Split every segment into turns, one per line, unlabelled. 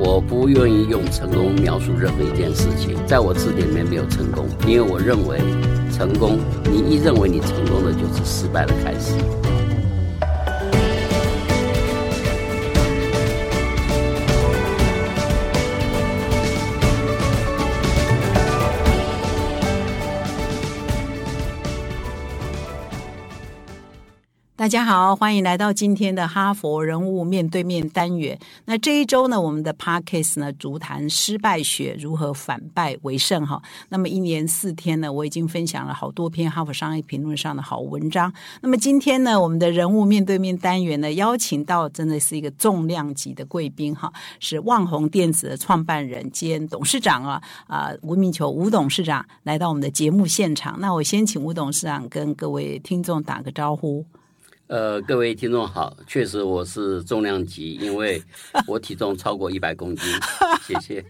我不愿意用成功描述任何一件事情，在我字典里面没有成功，因为我认为成功，你一认为你成功的就是失败的开始。
大家好，欢迎来到今天的哈佛人物面对面单元。那这一周呢，我们的 podcast 呢，足谈失败学如何反败为胜哈。那么一年四天呢，我已经分享了好多篇哈佛商业评论上的好文章。那么今天呢，我们的人物面对面单元呢，邀请到真的是一个重量级的贵宾哈，是旺宏电子的创办人兼董事长啊啊吴明球吴董事长来到我们的节目现场。那我先请吴董事长跟各位听众打个招呼。
呃，各位听众好，确实我是重量级，因为 我体重超过一百公斤。谢谢。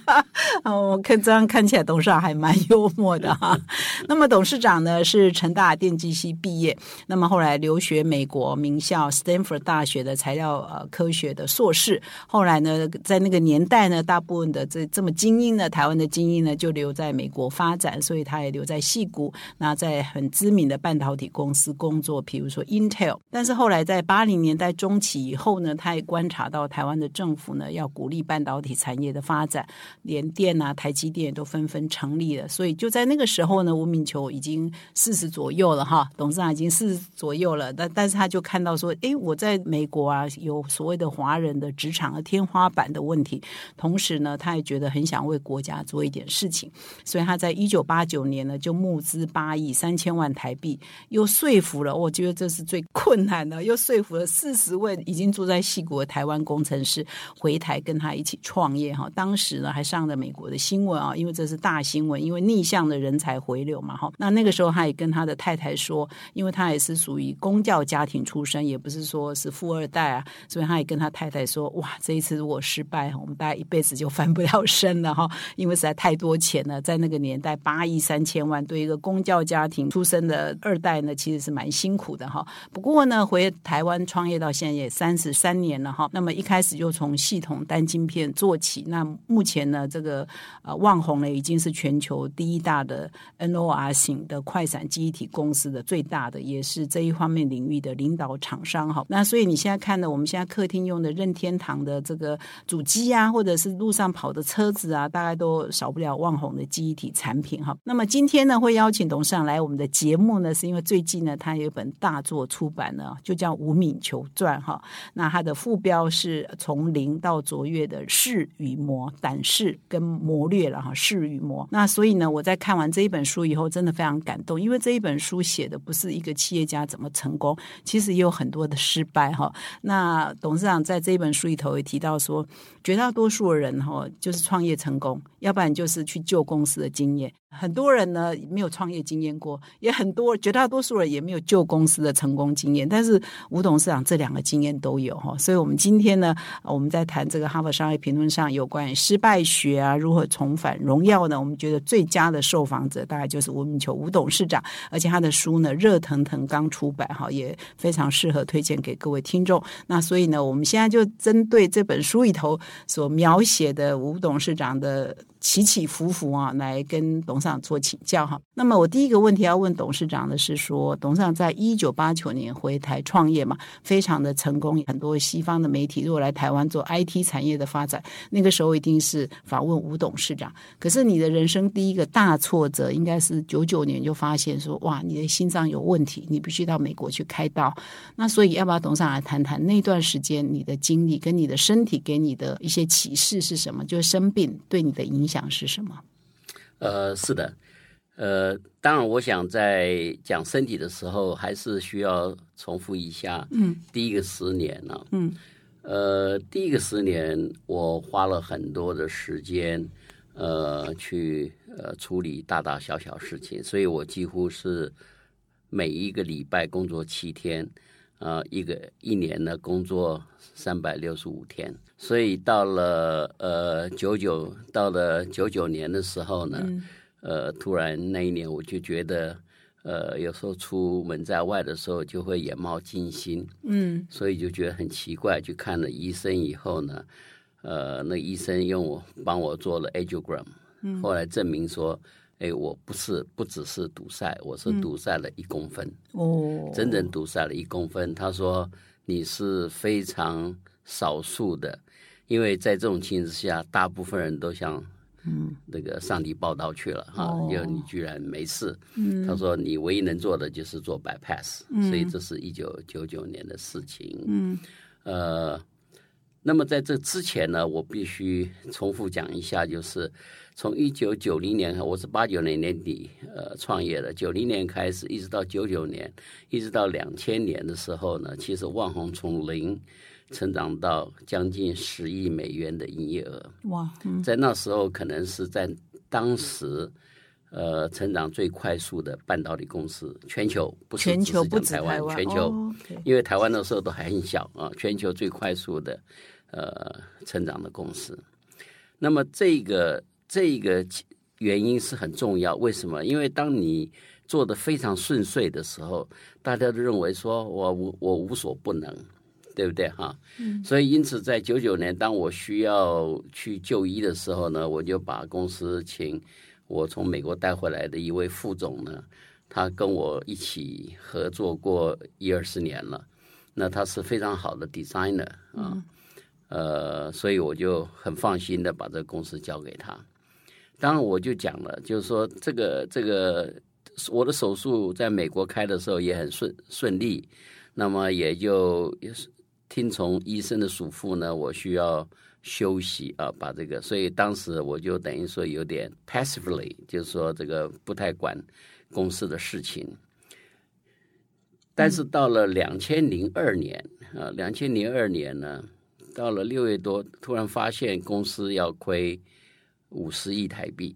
哦，我看这样看起来董事长还蛮幽默的哈。那么董事长呢是成大电机系毕业，那么后来留学美国名校 Stanford 大学的材料呃科学的硕士。后来呢，在那个年代呢，大部分的这这么精英的台湾的精英呢，就留在美国发展，所以他也留在戏谷，那在很知名的半导体公司工作，比如说 Intel。但是后来在八零年代中期以后呢，他也观察到台湾的政府呢要鼓励半导体产业的发展，联电啊、台积电都纷纷成立了。所以就在那个时候呢，吴敏球已经四十左右了哈，董事长已经四十左右了。但但是他就看到说，哎，我在美国啊有所谓的华人的职场的天花板的问题，同时呢，他也觉得很想为国家做一点事情，所以他在一九八九年呢就募资八亿三千万台币，又说服了，我觉得这是最。困难呢，又说服了四十位已经住在西国的台湾工程师回台跟他一起创业哈。当时呢还上了美国的新闻啊，因为这是大新闻，因为逆向的人才回流嘛哈。那那个时候他也跟他的太太说，因为他也是属于公教家庭出身，也不是说是富二代啊，所以他也跟他太太说，哇，这一次如果失败，我们大概一辈子就翻不了身了哈，因为实在太多钱了，在那个年代八亿三千万，对一个公教家庭出身的二代呢，其实是蛮辛苦的哈。不过呢，回台湾创业到现在也三十三年了哈。那么一开始就从系统单晶片做起。那目前呢，这个呃旺宏呢已经是全球第一大的 NOR 型的快闪记忆体公司的最大的，也是这一方面领域的领导厂商哈。那所以你现在看的我们现在客厅用的任天堂的这个主机啊，或者是路上跑的车子啊，大概都少不了旺宏的记忆体产品哈。那么今天呢，会邀请董事长来我们的节目呢，是因为最近呢，他有一本大作出。版呢就叫《吴敏球传》哈，那它的副标是从零到卓越的势与魔、胆识跟谋略了哈，势与魔。那所以呢，我在看完这一本书以后，真的非常感动，因为这一本书写的不是一个企业家怎么成功，其实也有很多的失败哈。那董事长在这一本书里头也提到说，绝大多数的人哈，就是创业成功，要不然就是去救公司的经验。很多人呢没有创业经验过，也很多绝大多数人也没有救公司的成功经验。但是吴董事长这两个经验都有哈，所以我们今天呢，我们在谈这个哈佛商业评论上有关于失败学啊，如何重返荣耀呢？我们觉得最佳的受访者大概就是吴敏球吴董事长，而且他的书呢热腾腾刚出版哈，也非常适合推荐给各位听众。那所以呢，我们现在就针对这本书里头所描写的吴董事长的。起起伏伏啊，来跟董事长做请教哈。那么我第一个问题要问董事长的是说，董事长在一九八九年回台创业嘛，非常的成功。很多西方的媒体如果来台湾做 IT 产业的发展，那个时候一定是访问吴董事长。可是你的人生第一个大挫折，应该是九九年就发现说，哇，你的心脏有问题，你必须到美国去开刀。那所以要不要董事长来谈谈那段时间你的经历，跟你的身体给你的一些启示是什么？就是生病对你的影。想是什么？
呃，是的，呃，当然，我想在讲身体的时候，还是需要重复一下。嗯，第一个十年呢，嗯，呃，第一个十年，我花了很多的时间，呃，去呃处理大大小小事情，所以我几乎是每一个礼拜工作七天。啊，一个一年呢，工作三百六十五天，所以到了呃九九，到了九九年的时候呢，呃，突然那一年我就觉得，呃，有时候出门在外的时候就会眼冒金星，嗯，所以就觉得很奇怪，去看了医生以后呢，呃，那医生用我帮我做了 angiogram，后来证明说，哎，我不是不只是堵塞，我是堵塞了一公分，
哦，
整整堵塞了一公分。他说你是非常少数的，因为在这种情形之下，大部分人都向
嗯
那个上帝报道去了哈
哦，
为你居然没事。
嗯
他说你唯一能做的就是做 bypass，所以这是一九九九年的事情。
嗯
呃，那么在这之前呢，我必须重复讲一下，就是从一九九零年，我是八九年年底呃创业的，九零年开始，一直到九九年，一直到两千年的时候呢，其实万宏从零成长到将近十亿美元的营业额，
哇，嗯
在那时候可能是在当时。呃，成长最快速的半导体公司，全球不是
全球
只
不止
是讲台
湾，
全球因为台湾那时候都还很小啊，全球最快速的呃成长的公司。那么这个这个原因是很重要，为什么？因为当你做的非常顺遂的时候，大家都认为说我无我无所不能，对不对哈？嗯。所以因此在九九年，当我需要去就医的时候呢，我就把公司请我从美国带回来的一位副总呢，他跟我一起合作过一二十年了。那他是非常好的 designer 啊，呃，所以我就很放心的把这个公司交给他。当然，我就讲了，就是说这个这个我的手术在美国开的时候也很顺顺利，那么也就也是听从医生的嘱咐呢，我需要休息啊，把这个，所以当时我就等于说有点 passively，就是说这个不太管公司的事情。但是到了两千零二年啊，两千零二年呢，到了六月多，突然发现公司要亏五十亿台币。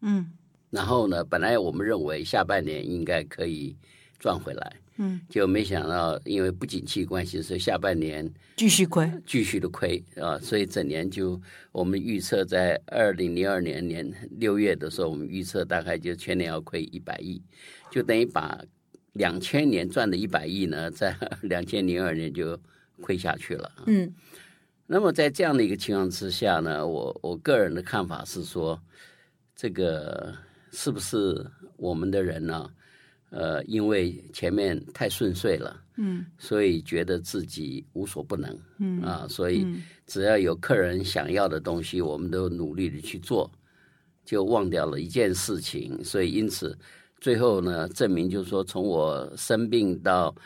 嗯。
然后呢，本来我们认为下半年应该可以赚回来，
嗯，
就没想到因为不景气关系，所以下半年
继续亏，
继续的亏啊，所以整年就我们预测在二零零二年年六月的时候，我们预测大概就全年要亏一百亿，就等于把两千年赚的一百亿呢，在两千零二年就亏下去了。
嗯
那么在这样的一个情况之下呢，我我个人的看法是说，这个是不是我们的人呢？呃，因为前面太顺遂了，
嗯
所以觉得自己无所不能，
嗯
啊，所以只要有客人想要的东西，我们都努力的去做，就忘掉了一件事情。所以因此，最后呢，证明就是说，从我生病到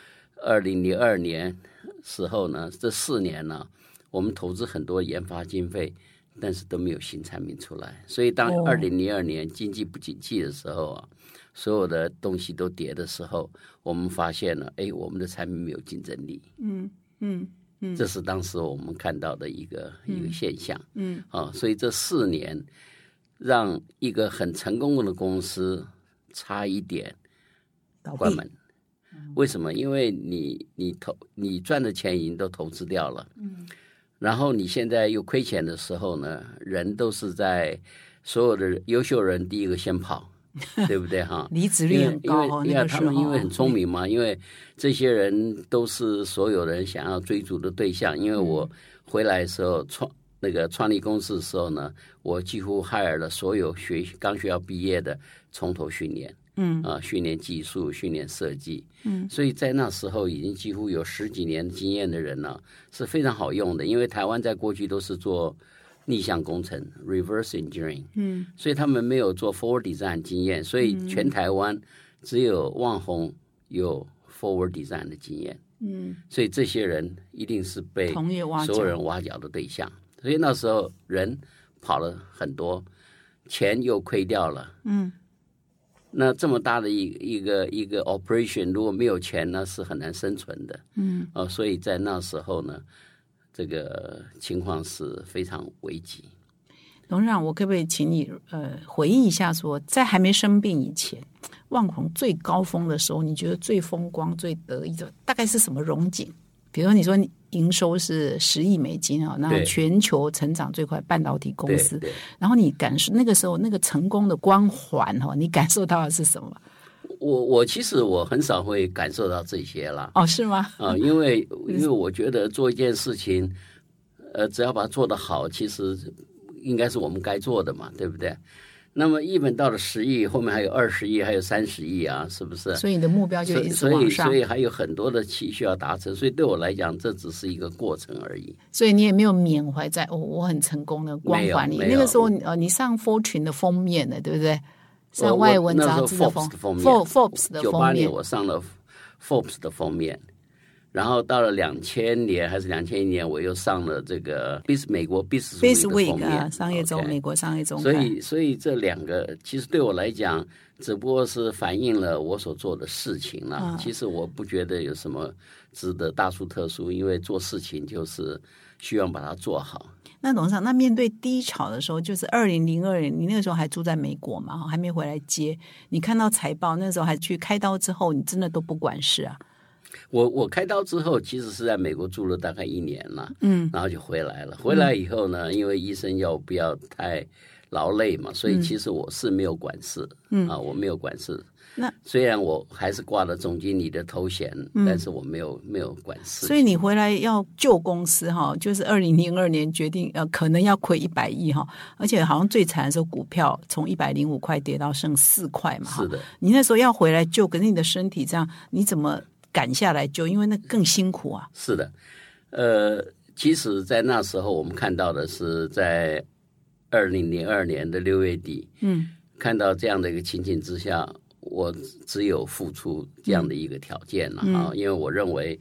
二零零二年时候呢，这四年呢，我们投资很多研发经费，但是都没有新产品出来。所以当
哦。
二零零二年经济不景气的时候啊，所有的东西都跌的时候，我们发现了，哎，我们的产品没有竞争力。
嗯嗯嗯。
这是当时我们看到的一个、一个现象。
嗯。
啊，所以这四年让一个很成功的公司差一点，关门。为什么？因为你你投你赚的钱已经都投资掉了，
嗯
然后你现在又亏钱的时候呢，人都是在所有的优秀人第一个先跑，对不对哈？
离职率很高哦，
因为因为
那个
他们因为很聪明嘛，因为这些人都是所有人想要追逐的对象。因为我回来的时候创那个创立公司的时候呢，我几乎 hire 了所有学刚学校毕业的，从头训练。
嗯。
啊，训练技术、训练设计，
嗯，
所以在那时候已经几乎有十几年经验的人呢、是非常好用的。因为台湾在过去都是做逆向工程 （reverse engineering），
嗯。
所以他们没有做 forward design 经验，所以全台湾只有旺宏有 forward design 的经验，
嗯，
所以这些人一定是被所有人挖角的对象。所以那时候人跑了很多，钱又亏掉了。
嗯
那这么大的一一个一个 operation，如果没有钱呢，是很难生存的。
嗯
哦、所以在那时候呢，这个情况是非常危急。
董事长，我可不可以请你呃回忆一下说在还没生病以前，万宏最高峰的时候，你觉得最风光、最得意的大概是什么荣景？比如说，你说你营收是十亿美金啊，那
对
全球成长最快半导体公司，然后你感受那个时候那个成功的光环哈，你感受到的是什么？
我我其实我很少会感受到这些了。
哦，是吗？
啊，因为 因为我觉得做一件事情，呃，只要把它做得好，其实应该是我们该做的嘛，对不对？那么一本到了十亿，后面还有二十亿，还有三十亿啊，是不是？
所以你的目标就一直
所以
往上
所。以还有很多的期需要达成，所以对我来讲，这只是一个过程而已。
所以你也没有缅怀在哦，我很成功的光环里。那个时候，呃，你上 Fortune 的封面的，对不对？上外文杂志的封
Forbes 的封面
For- Forbes 的
九八年
封面，
我上了 Forbes 的封面，然后到了两千年还是两千一年，我又上了这个 Biz 美国 Biz Week
商业周美国商业周
所。以所以这两个其实对我来讲，只不过是反映了我所做的事情啦。
嗯
其实我不觉得有什么值得大书特书，因为做事情就是希望把它做好。
那董事长，那面对低潮的时候，就是二零零二年，你那个时候还住在美国嘛，哈还没回来接。你看到财报，那时候还去开刀之后，你真的都不管事啊？
我我开刀之后，其实是在美国住了大概一年了，
嗯，
然后就回来了。回来以后呢，因为医生要不要太劳累嘛，所以其实我是没有管事，嗯啊，我没有管事。
那
虽然我还是挂了总经理的头衔，但是我没有没有管事。
所以你回来要救公司哈，就是二零零二年决定呃，可能要亏一百亿哈，而且好像最惨的时候，股票从一百零五块跌到剩四块嘛，
是的，
你那时候要回来救，可是你的身体这样，你怎么赶下来救？因为那更辛苦啊。
是的，呃，其实，在那时候我们看到的是在二零零二年的六月底，
嗯，
看到这样的一个情景之下，我只有付出这样的一个条件了啊，因为我认为。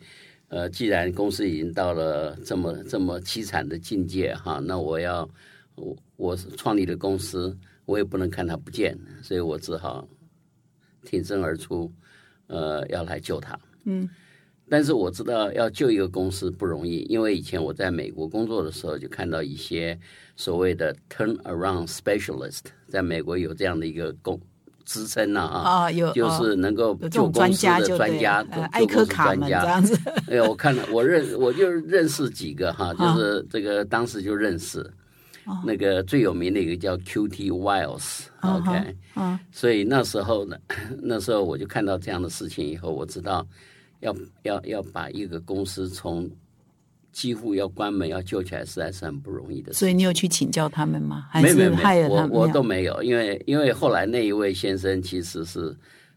呃，既然公司已经到了这么这么凄惨的境界哈，那我要我我创立的公司，我也不能看它不见，所以我只好挺身而出，呃，要来救它。
嗯，
但是我知道要救一个公司不容易，因为以前我在美国工作的时候，就看到一些所谓的 turnaround specialist，在美国有这样的一个工职称呢啊，
啊，有
就是能够
这
救公司的专家，
艾科卡
专家。
门这样子。
哎呀，我看了，我认我就认识几个哈，就是这个当时就认识。那个最有名的一个叫 QT Wiles，OK，、
嗯
所以那时候呢，那时候我就看到这样的事情以后，我知道要要要把一个公司从几乎要关门要救起来，实在是很不容易的事。
所以你有去请教他们吗？还是
没有没有？我我都没有，因为因为后来那一位先生其实是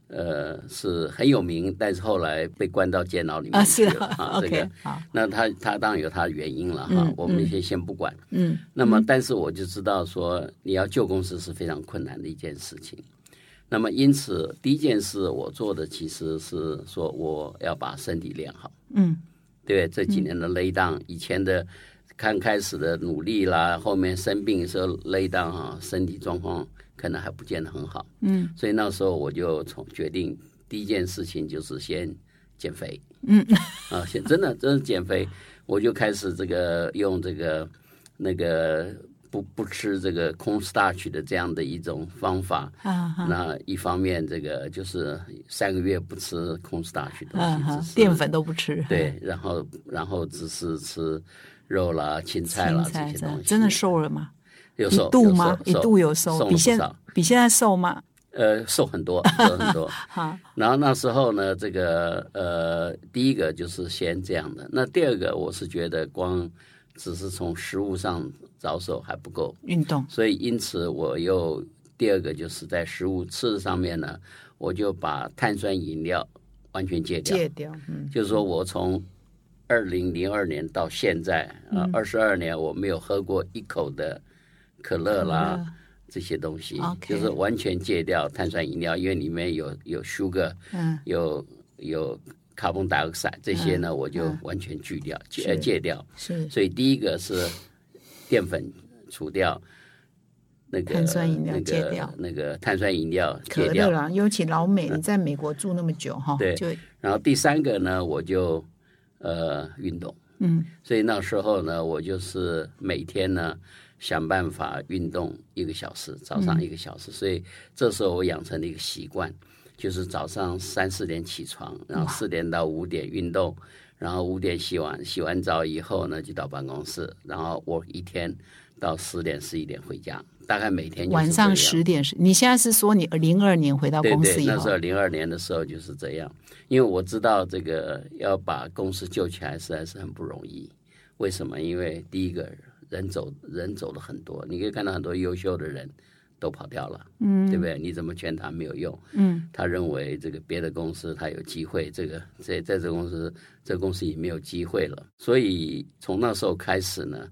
呃是很有名，但是后来被关到监牢里
啊，
面
是
去了啊，这
OK，
个
好，
那他他当然有他的原因了哈，我们先先不管。
嗯，
那么但是我就知道说，你要救公司是非常困难的一件事情。那么因此，第一件事我做的其实是说，我要把身体练好。
嗯，
对，这几年的勒当，以前的刚开始的努力啦，后面生病的时候勒当哈，身体状况可能还不见得很好。
嗯，
所以那时候我就从决定第一件事情就是先减肥。
嗯，
啊，先真的真的减肥，我就开始这个用这个那个不不吃这个空 starch 的这样的一种方法。
啊
那一方面，这个就是三个月不吃空 starch 的
啊
东西，
淀粉都不吃，
对，然后然后只是吃肉啦、青菜啦这些东西，
真的瘦了吗？
有瘦
一度吗？一度有瘦，比现比现在瘦吗？
呃瘦很多，瘦很多。
好，
然后那时候呢，这个呃，第一个就是先这样的。那第二个，我是觉得光只是从食物上着手还不够，
运动，
所以因此我又第二个就是在食物吃的上面呢，我就把碳酸饮料完全戒掉。
戒掉，嗯，
就是说我从二零零二年到现在啊，
嗯
二十二年我没有喝过一口的可乐啦。这些东西。
OK
就是完全戒掉碳酸饮料，因为里面有有 sugar，
嗯，
有有 carbon dioxide 这些呢，我就完全拒掉戒戒掉。
是。
所以第一个是淀粉除掉，那个
碳酸饮料戒掉
那个碳酸饮料
可乐
戒掉。
了，尤其老美，你在美国住那么久哈，
对
就
然后第三个呢，我就呃运动。
嗯
所以那时候呢，我就是每天呢想办法运动一个小时，早上一个小时。所以这时候我养成了一个习惯，就是早上三四点起床，然后四点到五点运动，然后五点洗完洗完澡以后呢，就到办公室，然后我一天到十点十一点回家，大概每天就是
晚上十点是，你现在是说你零二年回到公司以后
那时候零二年的时候就是这样，因为我知道这个要把公司救起来实在是很不容易。为什么？因为第一个人走人走了很多，你可以看到很多优秀的人都跑掉了，嗯，对不对？你怎么劝他没有用，嗯，他认为这个别的公司他有机会，这个在在这公司这个公司也没有机会了，所以从那时候开始呢，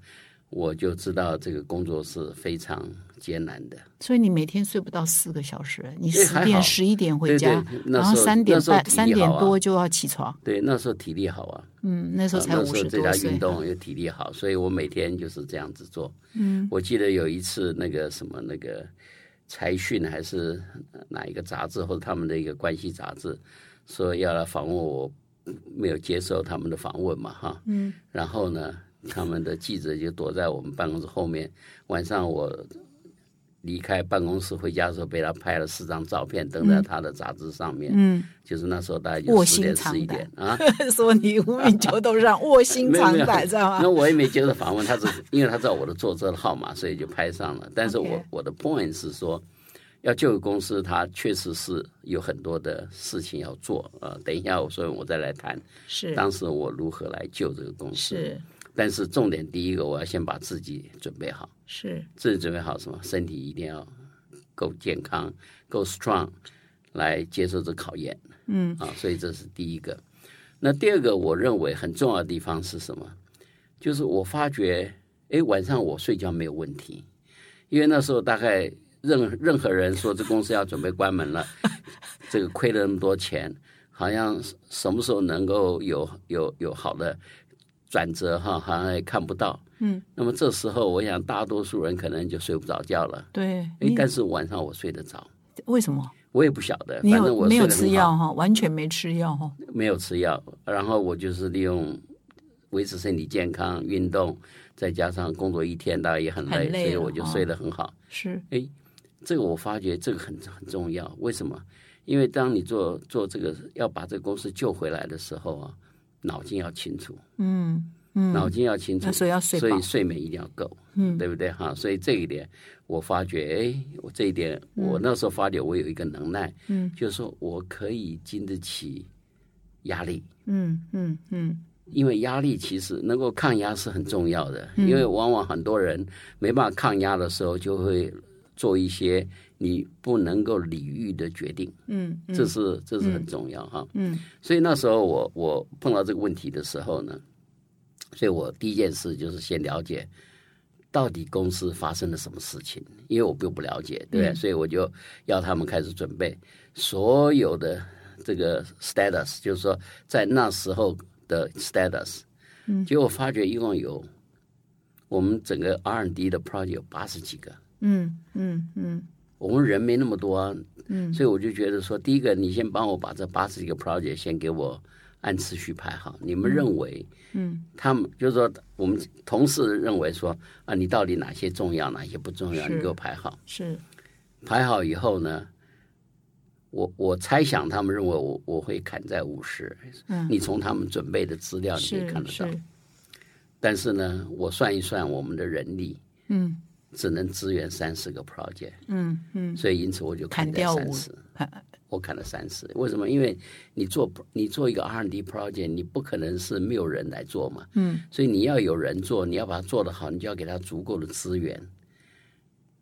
我就知道这个工作是非常艰难的。
所以你每天睡不到四个小时，你十点十一点回家
对对，
然后三点半三点多就要起床，
对，那时候体力好啊，
嗯，那时候才
那
五十
时候在家
多岁。
运，动又体力好，所以我每天就是这样子做。嗯，我记得有一次那个什么那个财讯还是哪一个杂志或者他们的一个关系杂志说要来访问我，没有接受他们的访问嘛哈。嗯，然后呢，他们的记者就躲在我们办公室后面，晚上我。离开办公室回家的时候，被他拍了四张照片，登在他的杂志上面。嗯，就是那时候大概就
卧
十点十一点啊，
说你无名球头上卧薪尝胆，知道吗
那？我也没接受访问，他是因为他知道我的坐车的号码，所以就拍上了。但是我我的 point 是说，要救个公司，他确实是有很多的事情要做呃，等一下，我所以我再来谈
是
当时我如何来救这个公司。
是
但是重点第一个，我要先把自己准备好，
是，
自己准备好什么？身体一定要够健康，够 strong，来接受这考验。嗯啊，所以这是第一个。那第二个，我认为很重要的地方是什么？就是我发觉，哎，晚上我睡觉没有问题，因为那时候大概任任何人说这公司要准备关门了，这个亏了那么多钱，好像什么时候能够有有有好的转折哈，好像也看不到。嗯，那么这时候我想大多数人可能就睡不着觉了。
对，
但是晚上我睡得着，
为什么？
我也不晓得，
你
反正我
有没有吃药哈？完全没吃药哈？
没有吃药，然后我就是利用维持身体健康、运动，再加上工作一天，大概也很累，
很累
所以我就睡得很好。
是哎
这个我发觉这个很很重要，为什么？因为当你做做这个要把这个公司救回来的时候啊，脑筋要清楚，
嗯嗯，
脑筋要清楚，
所以要睡
所以，睡眠一定要够，嗯，对不对？哈？所以这一点我发觉，哎，我这一点我那时候发觉我有一个能耐，嗯，就是说我可以经得起压力，
嗯嗯嗯，
因为压力其实能够抗压是很重要的，因为往往很多人没办法抗压的时候，就会做一些你不能够理喻的决定，
嗯，
这是这是很重要哈。嗯，所以那时候我我碰到这个问题的时候呢，所以我第一件事就是先了解到底公司发生了什么事情，因为我并不了解，对不对？所以我就要他们开始准备所有的这个 status，就是说在那时候的 status。嗯，结果发觉一共有我们整个 R&D 的 project 有八十几个。
嗯嗯嗯
我们人没那么多啊，嗯，所以我就觉得说，第一个，你先帮我把这八十几个 project 先给我按次序排好。你们认为，嗯，他们就是说，我们同事认为说，啊，你到底哪些重要，哪些不重要，你给我排好。
是
排好以后呢，我我猜想他们认为我我会砍在五十，嗯，你从他们准备的资料你可以看得到。但是呢，我算一算我们的人力，
嗯
只能支援三十个 project，
嗯嗯，
所以因此我就
砍掉
三十。我砍了三十，为什么？因为你做你做一个 R&D project，你不可能是没有人来做嘛，嗯，所以你要有人做，你要把它做得好，你就要给他足够的资源。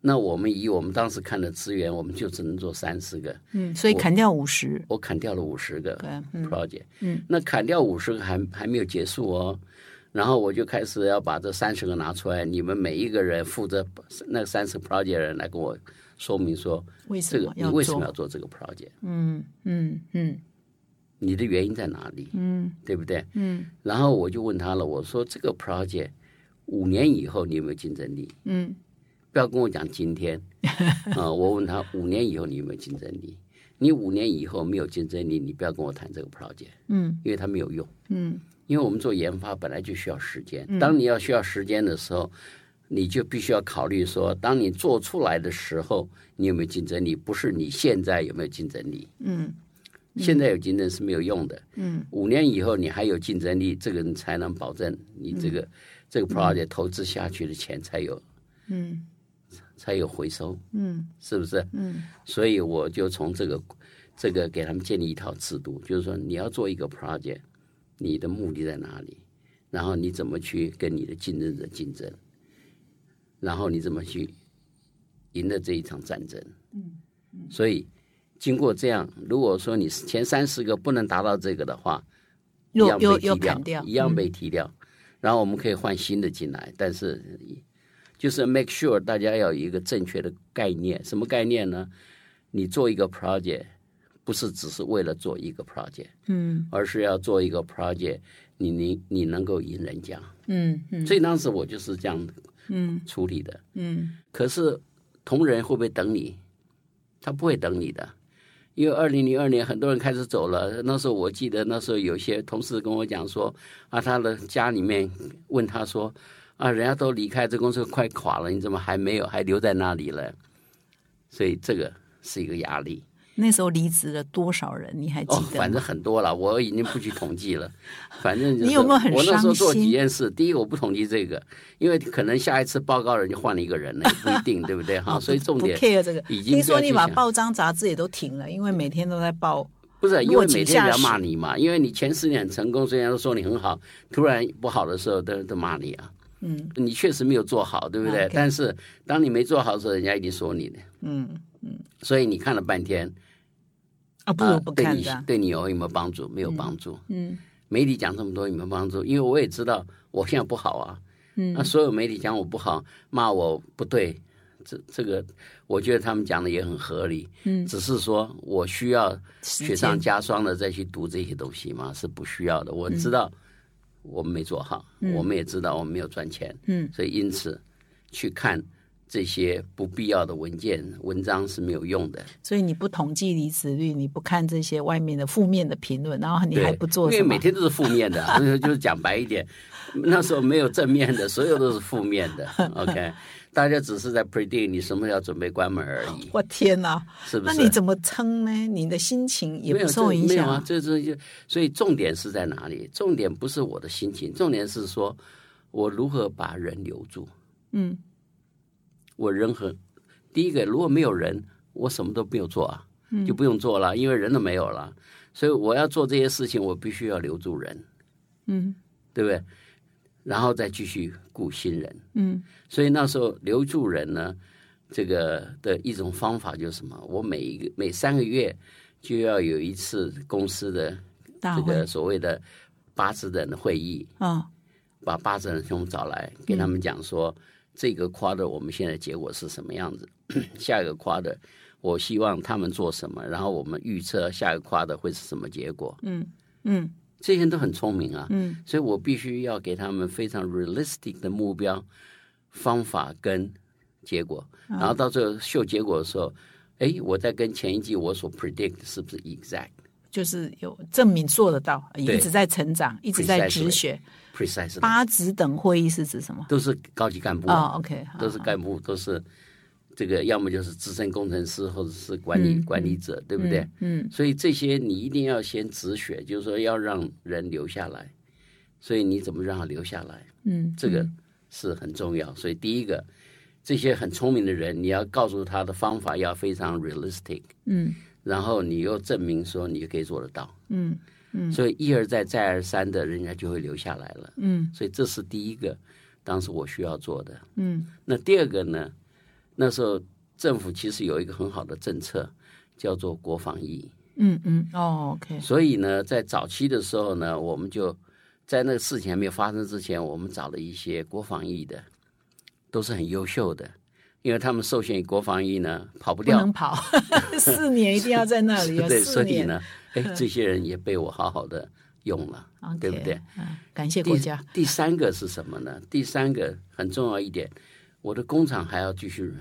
那我们以我们当时看的资源，我们就只能做三十个，
嗯，所以砍掉五十，
我砍掉了五十个 project，嗯，那砍掉五十个还还没有结束哦，然后我就开始要把这三十个拿出来，你们每一个人负责那三十 project 的人来跟我说明说，
为什
这个
么
你为什么要做这个 project？
嗯嗯嗯
你的原因在哪里？
嗯
对不对？
嗯
然后我就问他了，我说这个 project 五年以后你有没有竞争力？
嗯
不要跟我讲今天 啊、我问他五年以后你有没有竞争力？你五年以后没有竞争力，你不要跟我谈这个 project，
嗯
因为它没有用。
嗯
因为我们做研发本来就需要时间，当你要需要时间的时候，你就必须要考虑说，当你做出来的时候，你有没有竞争力？不是你现在有没有竞争力？
嗯
现在有竞争是没有用的。
嗯，
五年以后你还有竞争力，这个你才能保证你这个、这个 project 投资下去的钱才有
嗯
才有回收，
嗯
是不是？
嗯
所以我就从这个这个给他们建立一套制度，就是说你要做一个 project，你的目的在哪里？然后你怎么去跟你的竞争者竞争，然后你怎么去赢得这一场战争？嗯，所以经过这样，如果说你前三十个不能达到这个的话，一样被踢掉，一样被踢掉，然后我们可以换新的进来，但是就是 make sure 大家要有一个正确的概念，什么概念呢？你做一个 project 不是只是为了做一个 project，嗯，而是要做一个 project，你你你能够赢人家，嗯嗯，所以当时我就是这样，嗯，处理的，嗯，可是同仁会不会等你？他不会等你的，因为二零零二年很多人开始走了，那时候我记得那时候有些同事跟我讲说，啊，他的家里面问他说，啊，人家都离开，这公司快垮了，你怎么还没有，还留在那里了？所以这个。是一个压力。
那时候离职了多少人？你还记得？
反正很多了，我已经不去统计了。反正
你有没有很
我那时候做几件事，第一个我不统计这个，因为可能下一次报告人就换了一个人了，不一定，对不对？哈，所以重点
不 care 这个。
已经
听说你把报章杂志也都停了，因为每天都在报。
不是，因为每天都要骂你嘛。因为你前十年很成功，虽然都说你很好，突然不好的时候都都骂你啊。嗯，你确实没有做好，对不对？但是当你没做好的时候，人家一定说你的。嗯嗯。所以你看了半天，
啊，不如不看
的，对你有有没有帮助？没有帮助。嗯，媒体讲这么多有没有帮助？因为我也知道我现在不好啊。嗯，那所有媒体讲我不好，骂我不对，这这个我觉得他们讲的也很合理。嗯，只是说我需要雪上加霜的再去读这些东西吗？是不需要的。我知道我们没做好，我们也知道我们没有赚钱。嗯，所以因此去看。这些不必要的文件文章是没有用的，
所以你不统计离职率，你不看这些外面的负面的评论，然后你还不做，
因为每天都是负面的，就是讲白一点，那时候没有正面的，所有都是负面的。OK，大家只是在 predict 你什么要准备关门而已。
我天哪，
是不是？
那你怎么撑呢？你的心情也不受影响
啊？这这就所以重点是在哪里？重点不是我的心情，重点是说我如何把人留住。嗯。我人和第一个，如果没有人，我什么都没有做啊，就不用做了，因为人都没有了。所以我要做这些事情，我必须要留住人，嗯，对不对？然后再继续雇新人，嗯。所以那时候留住人呢，这个的一种方法就是什么？我每一个每三个月就要有一次公司的这个所谓的八字人的会议啊，把八字人兄找来，给他们讲说。这个夸的我们现在结果是什么样子？下一个夸的，我希望他们做什么，然后我们预测下一个夸的会是什么结果？嗯嗯，这些人都很聪明啊，嗯，所以我必须要给他们非常 realistic 的目标、方法跟结果，然后到最后秀结果的时候，哎，我在跟前一季我所 predict 是不是 exact？
就是有证明做得到，一直在成长，一直在止血。八职等会议是指什么？
都是高级干部
啊，OK，
都是干部，都是这个，要么就是资深工程师，或者是管理管理者，对不对？嗯，所以这些你一定要先止血，就是说要让人留下来。所以你怎么让他留下来？嗯，这个是很重要。所以第一个，这些很聪明的人，你要告诉他的方法要非常 realistic，嗯，然后你又证明说你可以做得到，嗯。所以一而再再而三的，人家就会留下来了。嗯，所以这是第一个，当时我需要做的。嗯，那第二个呢？那时候政府其实有一个很好的政策，叫做国防役。
嗯嗯，哦，OK。
所以呢，在早期的时候呢，我们就在那个事情还没有发生之前，我们找了一些国防役的，都是很优秀的，因为他们受限于国防役呢，跑不掉，
不能跑，四年一定要在那里。
对，所以呢。哎，这些人也被我好好的用了，对不对？
感谢国家。
第三个是什么呢？第三个很重要一点，我的工厂还要继续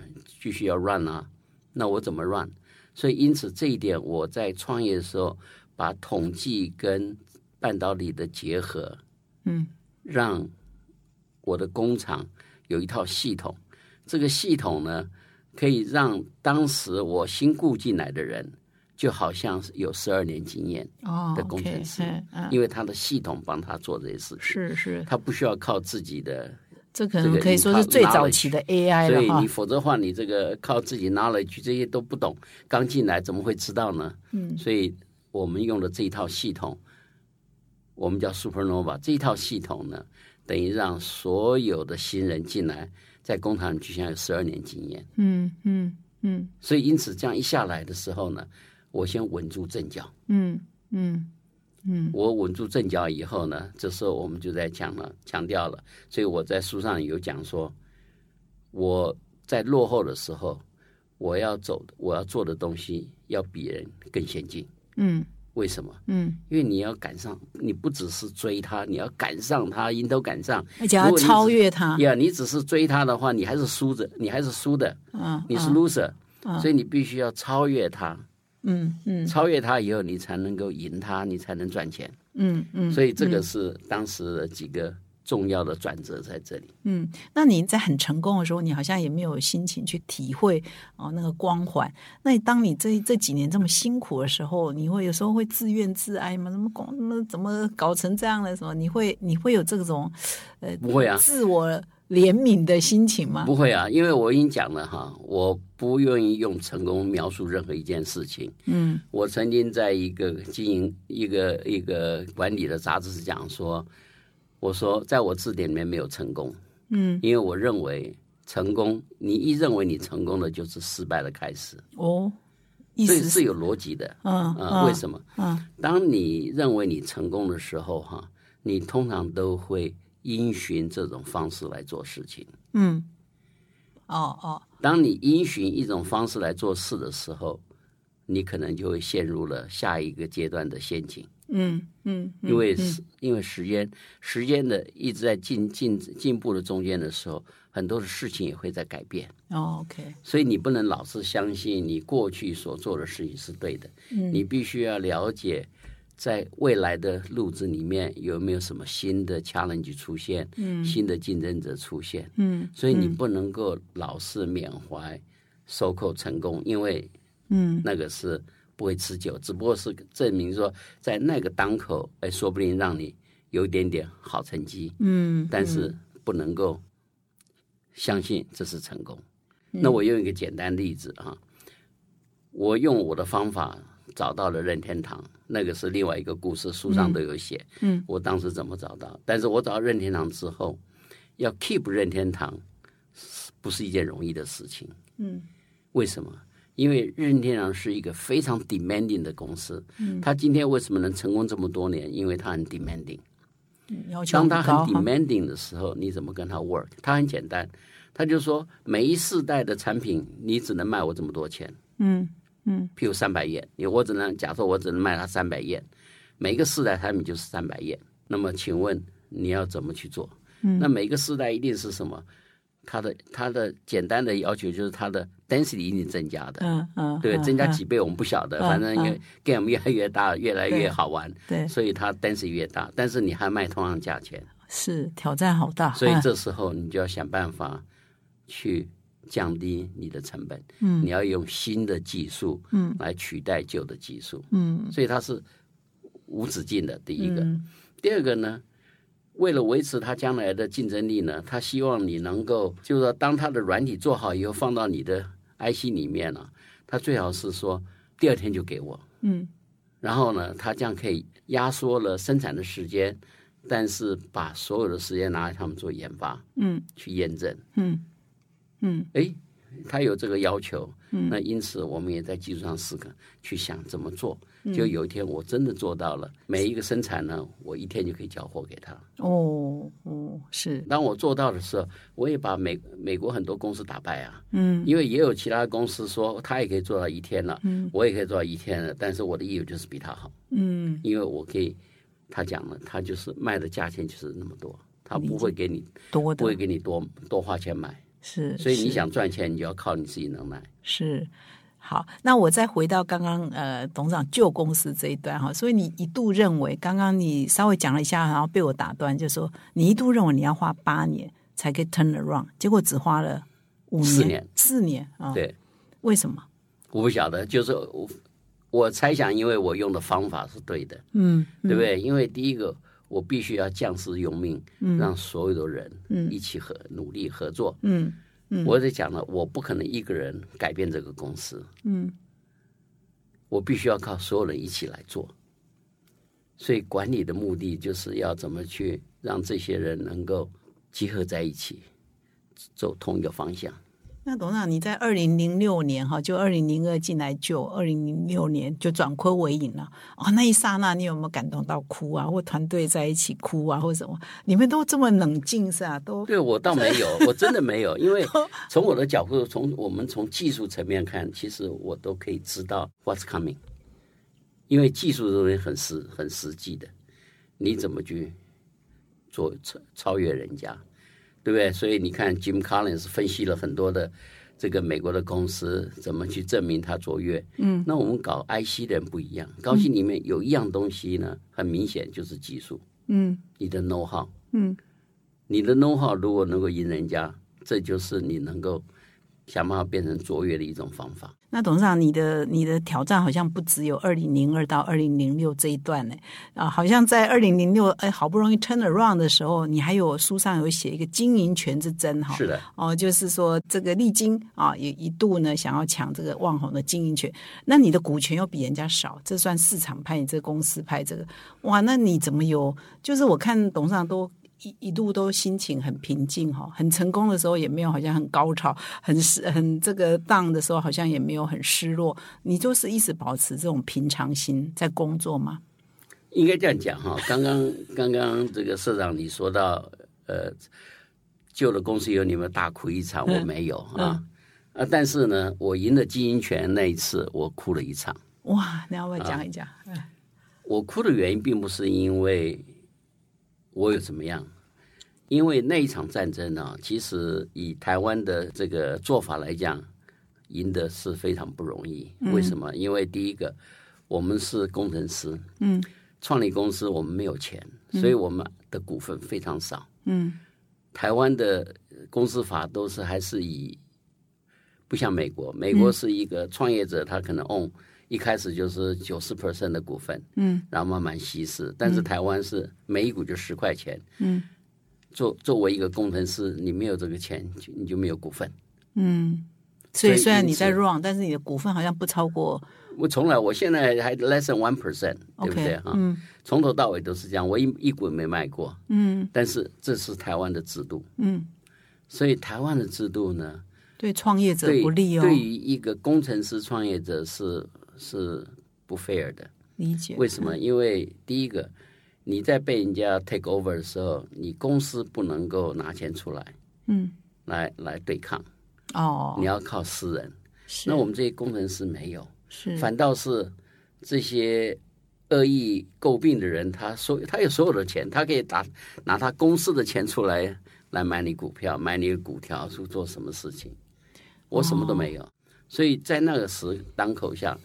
继续要 run 啊，那我怎么 run？所以因此这一点，我在创业的时候，把统计跟半导体的结合，嗯，让我的工厂有一套系统。这个系统呢，可以让当时我新雇进来的人。就好像是有十二年经验的工程师，因为他的系统帮他做这些事。情，
是是，
他不需要靠自己的，
这可能可以说是最早期的 AI
了所以你否则话，你这个靠自己 knowledge 这些都不懂，刚进来怎么会知道呢？嗯，所以我们用的这一套系统，我们叫 Supernova 这一套系统呢，等于让所有的新人进来，在工厂就像有十二年经验。
嗯嗯嗯。
所以因此这样一下来的时候呢，我先稳住阵脚。
嗯嗯嗯
我稳住阵脚以后呢，这时候我们就在讲了，强调了。所以我在书上有讲说，我在落后的时候，我要走的，我要做的东西要比人更先进。
嗯
为什么？
嗯，
因为你要赶上，你不只是追他，你要赶上他，迎头赶上。
而且要超越他。
呀，你只是追他的话，你还是输着，你还是输的，
嗯，
你是 loser，、所以你必须要超越他。
嗯嗯
超越他以后，你才能够赢他，你才能赚钱。
嗯嗯
所以这个是当时的几个重要的转折在这里。
嗯。那你在很成功的时候，你好像也没有心情去体会哦那个光环。那当你这这几年这么辛苦的时候，你会有时候会自怨自哀吗？怎么搞？怎么怎么搞成这样的？什么？你会你会有这种呃
不会啊
自我怜悯的心情吗？
不会啊，因为我已经讲了哈，我不愿意用成功描述任何一件事情。
嗯
我曾经在一个经营一个一个管理的杂志是讲说，我说在我字典里面没有成功，
嗯
因为我认为成功，你一认为你成功的，就是失败的开始，
哦，
所以是有逻辑的。
嗯
啊、为什么？
嗯
当你认为你成功的时候，哈，你通常都会因循这种方式来做事情。
嗯哦哦。
当你因循一种方式来做事的时候，你可能就会陷入了下一个阶段的陷阱，
嗯嗯嗯
因为时因为时间时间的一直在进进进步的中间的时候，很多的事情也会在改变，
哦 OK
所以你不能老是相信你过去所做的事情是对的，
嗯。
你必须要了解。在未来的路子里面有没有什么新的 challenge 出现，
嗯
新的竞争者出现？
嗯
所以你不能够老是缅怀收购成功，因为
嗯
那个是不会持久，只不过是证明说在那个当口，哎，说不定让你有一点点好成绩，
嗯
但是不能够相信这是成功。那我用一个简单例子啊，我用我的方法找到了任天堂，那个是另外一个故事，书上都有写。
嗯，
我当时怎么找到？但是我找到任天堂之后，要 keep 任天堂不是一件容易的事情。
嗯，
为什么？因为任天堂是一个非常 demanding 的公司。嗯，他今天为什么能成功这么多年？因为他很 demanding。
要求
当他很 demanding 的时候，你怎么跟他 work？他很简单，他就说每一世代的产品，你只能卖我这么多钱。
嗯嗯
譬如三百页，你我只能假设我只能卖它三百页，每一个世代产品就是三百页。那么请问你要怎么去做？
嗯
那每个世代一定是什么？它的它的简单的要求就是它的 density 一定增加的，
嗯嗯，
对，
嗯
增加
嗯
几倍我们不晓得，
嗯
反正 game 越来越大，越来越好玩，
对
所以它 density 越大，但是你还卖同样价钱，
是挑战好大，
所以
嗯
这时候你就要想办法去降低你的成本，
嗯。
你要用新的技术，
嗯，
来取代旧的技术，
嗯。
所以它是无止境的。第一个，
嗯。
第二个呢，为了维持它将来的竞争力呢，他希望你能够，就是说，当它的软体做好以后，放到你的 IC 里面了、它最好是说第二天就给我，
嗯。
然后呢，它这样可以压缩了生产的时间，但是把所有的时间拿来他们做研发
嗯。
去验证。
嗯嗯。
哎，他有这个要求，嗯。那因此我们也在技术上思考，去想怎么做。就有一天我真的做到了，每一个生产呢，我一天就可以交货给他。
哦哦是。
当我做到的时候，我也把美美国很多公司打败啊，
嗯。
因为也有其他公司说他也可以做到一天了，
嗯。
我也可以做到一天了，但是我的业务就是比他好，
嗯。
因为我可以，他讲了，他就是卖的价钱就是那么多，他不会给你不会给你多多花钱买，
是，
所以你想赚钱，你就要靠你自己能耐。
是。好，那我再回到刚刚呃董事长旧公司这一段哈，所以你一度认为，刚刚你稍微讲了一下，然后被我打断，就说你一度认为你要花八年才可以 turn around，结果只花了五年，
四年，
四年啊，
对，
为什么？
我不晓得，就是我我猜想，因为我用的方法是对的，
嗯
对不对？因为第一个，我必须要将士用命，让所有的人一起合努力合作。
嗯
我在讲了，我不可能一个人改变这个公司，
嗯
我必须要靠所有人一起来做。所以管理的目的就是要怎么去让这些人能够集合在一起，走同一个方向。
那董事长，你在二零零六年哈，就二零零二进来就二零零六年就转亏为盈了哦。那一刹那，你有没有感动到哭啊？或团队在一起哭啊，或什么？你们都这么冷静是啊？都
对我倒没有，我真的没有，因为 从我的角度，从我们从技术层面看，其实我都可以知道 what's coming。因为技术东西很实很实际的，你怎么去做超超越人家，对不对？所以你看，Jim Collins 分析了很多的这个美国的公司怎么去证明它卓越。嗯，那我们搞 IC 的人不一样，高新里面有一样东西呢，很明显就是技术。嗯，你的 know how。嗯，你的 know how 如果能够赢人家，这就是你能够。想办法变成卓越的一种方法。
那董事长，你的你的挑战好像不只有二零零二到二零零六这一段呢啊，好像在二零零六哎，好不容易 turn around 的时候，你还有书上有写一个经营权之争哈。
是的。
哦，就是说这个历经啊，也一度呢想要抢这个旺宏的经营权，那你的股权又比人家少，这算市场派你这个公司派这个哇？那你怎么有？就是我看董事长都。一一度都心情很平静哈，很成功的时候也没有好像很高潮，很失很这个荡的时候好像也没有很失落。你就是一直保持这种平常心在工作吗？
应该这样讲哈。刚刚刚刚这个社长你说到呃，旧的公司有你们大哭一场，我没有啊啊！但是呢，我赢了经营权那一次，我哭了一场。
哇，你要不要讲一讲？
我哭的原因并不是因为。我有怎么样？因为那一场战争呢，其实以台湾的这个做法来讲，赢得是非常不容易。为什么？因为第一个，我们是工程师，嗯，创立公司我们没有钱，所以我们的股份非常少。嗯，台湾的公司法都是还是以不像美国，美国是一个创业者，他可能 own。一开始就是九十 percent 的股份，嗯，然后慢慢稀释。但是台湾是每一股就十块钱，嗯，作作为一个工程师，你没有这个钱，你就没有股份，
嗯。所以虽然你在 run，但是你的股份好像不超过。
我从来，我现在还 less than one percent，对不对？哈，从头到尾都是这样，我一一股没卖过，嗯。但是这是台湾的制度，嗯。所以台湾的制度呢，
对创业者不利哦。
对于一个工程师创业者是。是不 fair 的，
理解。
为什么？因为第一个，你在被人家 take over 的时候，你公司不能够拿钱出来，嗯，来来对抗，哦，你要靠私人。是。那我们这些工程师没有，
是。
反倒是这些恶意诟病的人，他所他有所有的钱，他可以打拿他公司的钱出来来买你股票，买你的股条，是做什么事情？我什么都没有，所以在那个时当口下。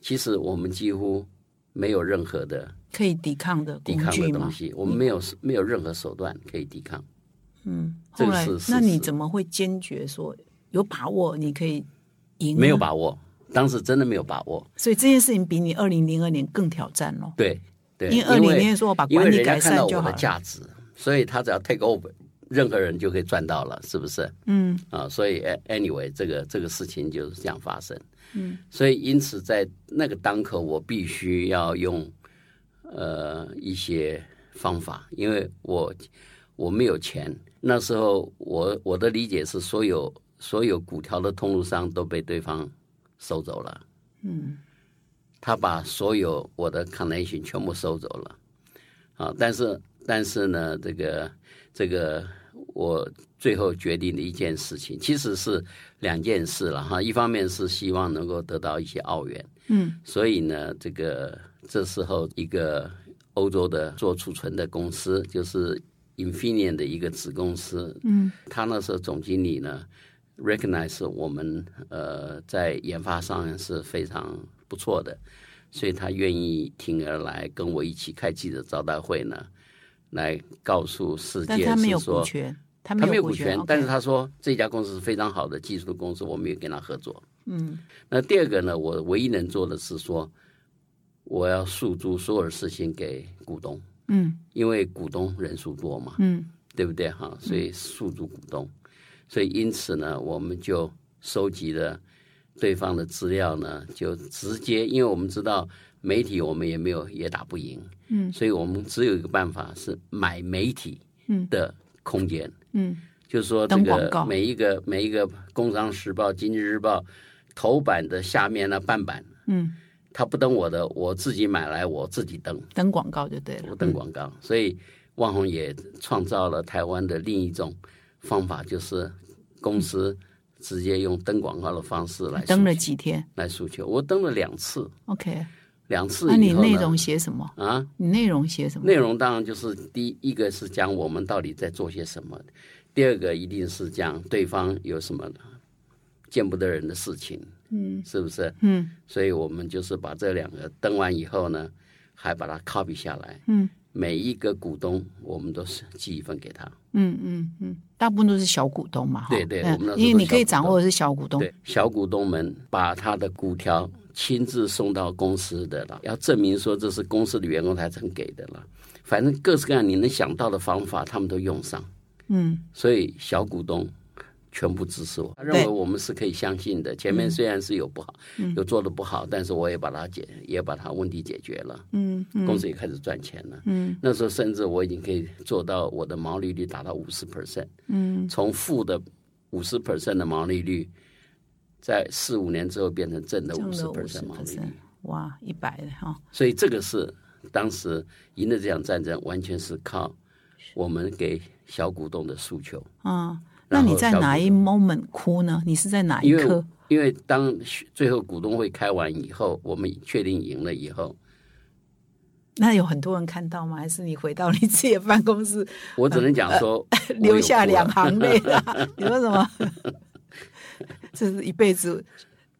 其实我们几乎没有任何的
可以抵抗的
抵抗的东西，我们没有没有任何手段可以抵抗。
嗯，后来那你怎么会坚决说有把握你可以赢？
没有把握，当时真的没有把握。
所以这件事情比你二零零二年更挑战了。
对对，
因为二零零二年说我把管理改善就
好。价值，所以他只要 take over，任何人就可以赚到了，是不是？嗯啊，所以 anyway，这个这个事情就是这样发生。嗯，所以因此在那个当口，我必须要用呃一些方法，因为我我没有钱。那时候我我的理解是，所有所有股条的通路商都被对方收走了。嗯，他把所有我的 connection 全部收走了。啊，但是但是呢，这个这个。我最后决定的一件事情，其实是两件事了哈。一方面是希望能够得到一些澳元，嗯，所以呢，这个这时候一个欧洲的做储存的公司，就是 Infineon 的一个子公司，嗯，他那时候总经理呢，recognize 我们呃在研发上是非常不错的，所以他愿意挺而来跟我一起开记者招待会呢。来告诉世界是说，
他没
有股
权，
但是他说这家公司是非常好的技术的公司，我们也跟他合作。嗯，那第二个呢，我唯一能做的是说，我要诉诸所有的事情给股东。嗯，因为股东人数多嘛，嗯，对不对哈？所以诉诸股东，所以因此呢，我们就收集了对方的资料呢，就直接，因为我们知道媒体我们也没有也打不赢，嗯，所以我们只有一个办法是买媒体的空间，
嗯，
就是说这个每一个每一个《工商时报》《经济日报》头版的下面呢半版，
嗯，
他不登我的，我自己买来我自己登，
登广告就对了。
我。登广告，所以万红也创造了台湾的另一种方法，就是公司直接用登广告的方式来
登了几天？
来诉求。我登了两次
，？OK，
两次
那你
以后呢
内容写什么？
啊，
你内容写什么？
内容当然就是第一一个是讲我们到底在做些什么，第二个一定是讲对方有什么见不得人的事情，嗯，是不是？
嗯
所以我们就是把这两个登完以后呢，还把它 copy 下来，
嗯
每一个股东我们都是寄一份给他，
嗯嗯嗯，大部分都是小股东嘛。
对对
嗯
我们那
因为你可以掌握的是小股东。
对，小股东们把他的股条亲自送到公司的了，要证明说这是公司的员工才曾给的了。反正各式各样你能想到的方法，他们都用上。
嗯
所以小股东全部支持我，他认为我们是可以相信的。前面虽然是有不好，有做的不好，但是我也把它解，也把它问题解决了。
嗯
公司也开始赚钱了。
嗯
那时候甚至我已经可以做到我的毛利率达到五十 percent，
嗯
从负的五十 percent 的毛利率，在四五年之后变成正的五十 percent
十
毛利率。
哇，一百的哈。
所以这个是当时赢的这场战争，完全是靠我们给小股东的诉求。
嗯，那你在哪一 moment 哭呢？你是在哪一刻？
因为当最后股东会开完以后，我们确定赢了以后，
那有很多人看到吗？还是你回到你自己的办公室
我只能讲说我有
流下两行泪啦？你说什么？这是一辈子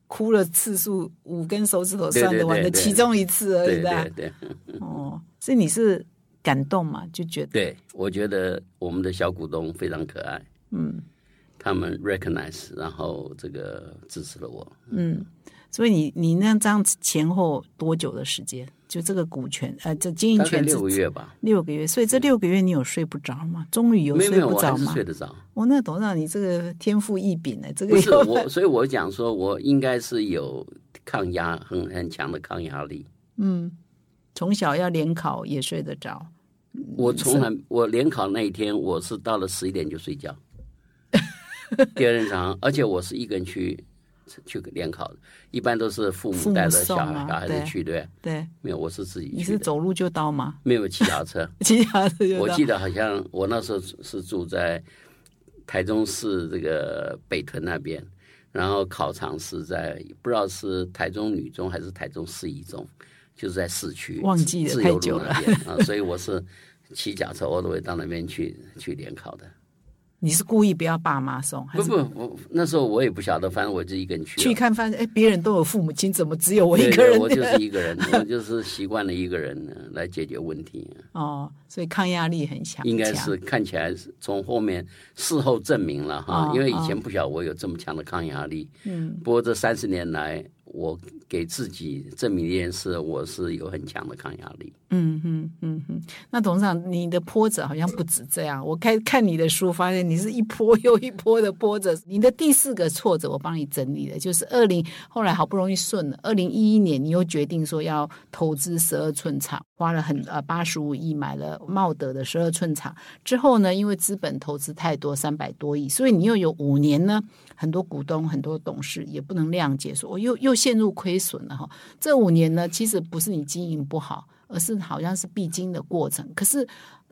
哭了次数五根手指头算得完的其中一次而已
对
的。
对对
哦，所以你是感动嘛？就觉得
对，我觉得我们的小股东非常可爱，
嗯
他们 recognize，然后这个支持了我。
嗯，所以你你那这样前后多久的时间？就这个股权呃，这经营权
六个月吧，
六个月，所以这六个月你有睡不着吗？终于有睡
没有没有，我还是
不着吗？
睡得着。
我那董事长，你这个天赋异禀呢，这个
不是
有
我，所以我讲说我应该是有抗压很很强的抗压力。
嗯，从小要联考也睡得着，
我从来我联考那一天，我是到了十一点就睡觉。第二天早上，而且我是一个人去去联考的，一般都是父
父母
母带着小孩小孩子去，对不对？
对，
没有，我是自己
你
去的，
是走路就到吗？
没有骑脚车。
骑脚车就到
我记得好像我那时候是住在台中市这个北屯那边，然后考场是在不知道是台中女中还是台中市一中，就是在市区，
忘记了
自由
太久了
路那边啊，所以我是骑脚车 all the way 到那边去去联考的。
你是故意不要爸妈送，还是
不不，我那时候我也不晓得，反正我就一个人去。
去看发现哎，别人都有父母亲，怎么只有我一个人？
对我就是一个人，我就是习惯了一个人来解决问题。
哦，所以抗压力很强，
应该是看起来是从后面事后证明了哈，
哦
因为以前不晓得我有这么强的抗压力。
嗯，
不过这三十年来，我给自己证明一件事，我是有很强的抗压力。
嗯嗯嗯嗯。那董事长，你的波折好像不止这样。我开看你的书，发现你是一波又一波的波折。你的第四个挫折，我帮你整理了，就是二零后来好不容易顺了，二零一一年你又决定说要投资十二寸厂，花了很呃八十五亿买了茂德的十二寸厂。之后呢，因为资本投资太多，三百多亿，所以你又有五年呢，很多股东、很多董事也不能谅解，说我又又陷入亏损了哈。这五年呢，其实不是你经营不好，而是好像是必经的过程。可是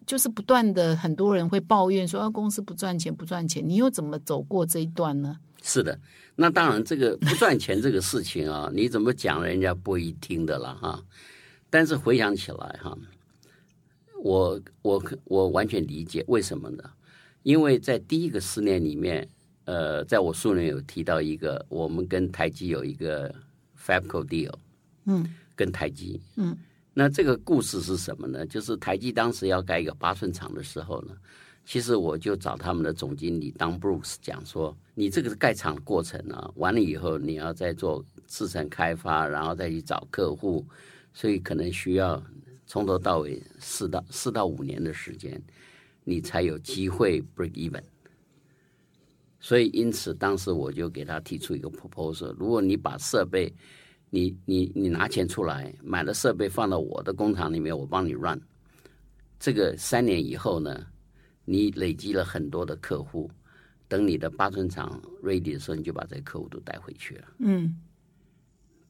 就是不断的，很多人会抱怨说，啊，公司不赚钱，不赚钱。你又怎么走过这一段呢？
是的，那当然这个不赚钱这个事情啊，你怎么讲人家不一听的了哈。但是回想起来哈，我我我完全理解为什么呢？因为在第一个十年里面，呃，在我书里面有提到一个，我们跟台积有一个 Fabco deal，
嗯，
跟台积，
嗯，
那这个故事是什么呢？就是台积当时要盖一个八寸厂的时候呢，其实我就找他们的总经理 Don Bruce 讲说，你这个盖厂的过程啊，完了以后你要再做市场开发，然后再去找客户，所以可能需要从头到尾四到四到五年的时间，你才有机会 break even。所以因此当时我就给他提出一个 proposal，如果你把设备，你你你拿钱出来买了设备放到我的工厂里面，我帮你 run，这个三年以后呢，你累积了很多的客户，等你的八寸厂 ready 的时候，你就把这些客户都带回去了。
嗯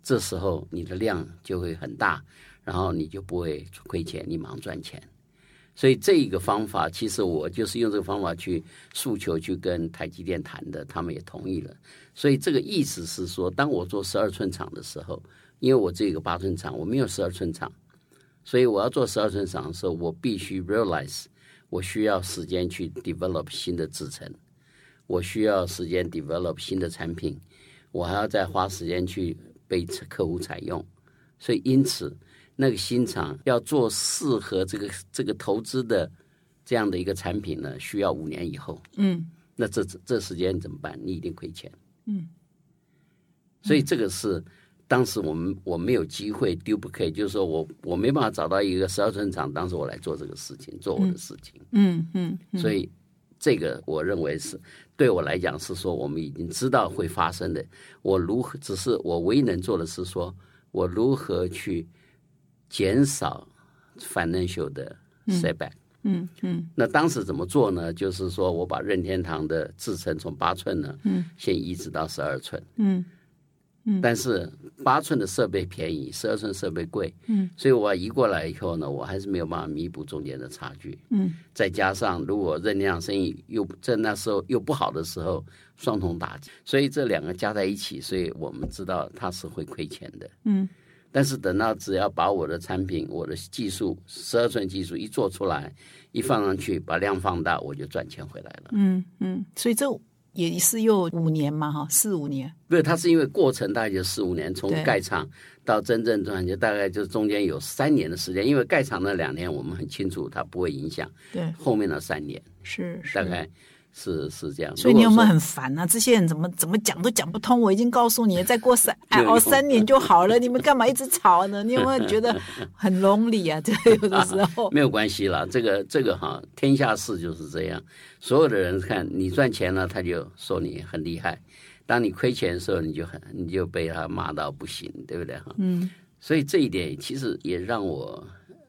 这时候你的量就会很大，然后你就不会亏钱，你马上赚钱。所以这一个方法，其实我就是用这个方法去诉求，去跟台积电谈的，他们也同意了。所以这个意思是说，当我做十二寸厂的时候，因为我这个八寸厂，我没有十二寸厂，所以我要做十二寸厂的时候，我必须 realize 我需要时间去 develop 新的制程，我需要时间 develop 新的产品，我还要再花时间去被客户采用，所以因此那个新厂要做适合这个这个投资的这样的一个产品呢，需要五年以后。
嗯
那这这时间怎么办？你一定亏钱。
嗯，
所以这个是当时我们我没有机会 duplicate，就是说我我没办法找到一个十二寸厂，当时我来做这个事情，做我的事情。
嗯嗯
所以这个我认为是对我来讲是说我们已经知道会发生的。我如何只是我唯一能做的是说我如何去减少 financial 的 setback。
嗯嗯
那当时怎么做呢？就是说我把任天堂的制程从八寸呢，
嗯，
先移植到十二寸，
嗯
但是八寸的设备便宜，十二寸设备贵，
嗯，
所以我移过来以后呢，我还是没有办法弥补中间的差距，
嗯，
再加上如果任天堂生意又在那时候又不好的时候，双重打击，所以这两个加在一起，所以我们知道它是会亏钱的，
嗯
但是等到只要把我的产品、我的技术十二寸技术一做出来，一放上去，把量放大，我就赚钱回来了。
嗯嗯，所以这也是又五年嘛哈，四五年。
不是，它是因为过程大概就四五年，从盖厂到真正赚钱，大概就中间有三年的时间。因为盖厂那两年我们很清楚，它不会影响
对，
后面的三年，
是是
大概是是是这样。
所以你有没有很烦啊？这些人怎么怎么讲都讲不通？我已经告诉你，再过三哎哦三年就好了，你们干嘛一直吵呢？你有没有觉得 很 lonely 啊？这有的时候
说，没有关系啦，这个这个哈，天下事就是这样。所有的人看你赚钱了，他就说你很厉害；当你亏钱的时候，你就很你就被他骂到不行，对不对哈？
嗯
所以这一点其实也让我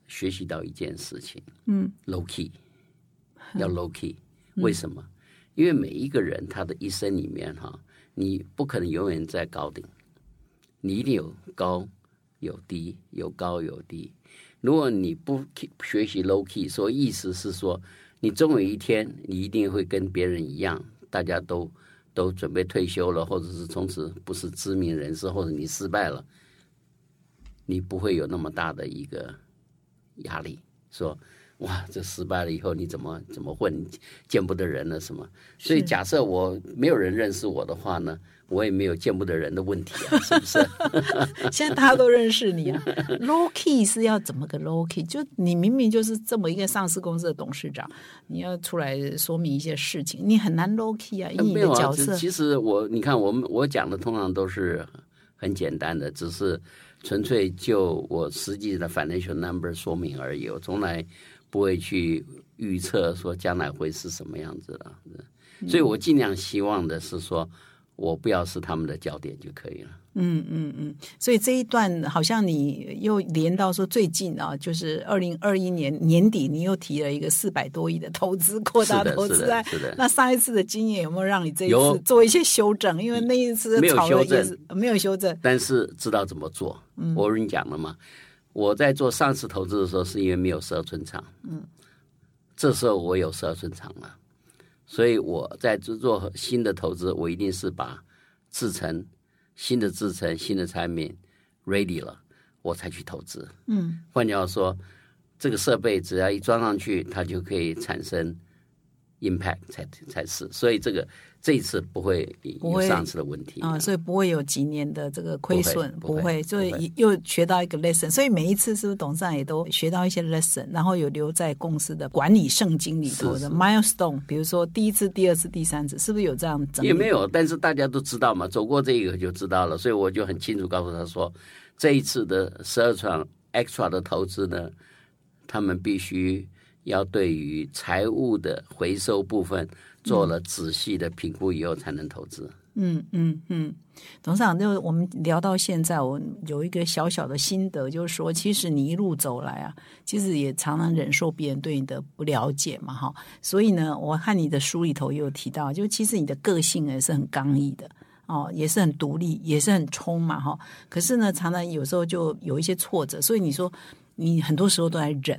学习到一件事情
嗯
：low key，要 low key。为什么？因为每一个人他的一生里面哈，你不可能永远在高顶，你一定有高有低，有高有低。如果你不学习 low key，说意思是说，你终有一天你一定会跟别人一样，大家都都准备退休了，或者是从此不是知名人士，或者你失败了，你不会有那么大的一个压力，说哇，这失败了以后你怎么怎么混，见不得人了什么？所以假设我没有人认识我的话呢，我也没有见不得人的问题啊，是不是？
现在大家都认识你啊。low key 是要怎么个 low key？就你明明就是这么一个上市公司的董事长，你要出来说明一些事情，你很难 low key 啊，以你的角色。
其其实我你看，我们我讲的通常都是很简单的，只是纯粹就我实际的 financial number 说明而已，我从来不会去预测说将来会是什么样子的。所以我尽量希望的是说，我不要是他们的焦点就可以了。
嗯嗯嗯，所以这一段好像你又连到说最近啊，就是二零二一年年底，你又提了一个四百多亿的投资扩大投资案
是的。
那上一次的经验有没有让你这一次做一些修正？因为那一次
没有修正
没有修正。
但是知道怎么做。我跟你讲了嘛，我在做上市投资的时候，是因为没有十二寸厂。嗯，这时候我有十二寸厂了，所以我在做新的投资，我一定是把制成新的制成新的产品 ready 了，我才去投资。
嗯，
换句话说，这个设备只要一装上去，它就可以产生 impact 才才是。所以这个这一次不会有上次的问题
啊、所以不会有几年的这个亏损，
不会
所以又学到一个 lesson。所以每一次是不是董事长也都学到一些 lesson，然后有留在公司的管理圣经里头的 milestone，比如说第一次、第二次、第三次，是不是有这样整？
也没有，但是大家都知道嘛，走过这个就知道了，所以我就很清楚告诉他说，这一次的十二场 extra 的投资呢，他们必须要对于财务的回收部分做了仔细的评估以后才能投资。
嗯嗯嗯，董事长，就我们聊到现在，我有一个小小的心得，就是说，其实你一路走来啊，其实也常常忍受别人对你的不了解嘛，哈。所以呢，我看你的书里头也有提到，就其实你的个性也是很刚毅的哦，也是很独立，也是很冲嘛，哈。可是呢，常常有时候就有一些挫折，所以你说你很多时候都在忍。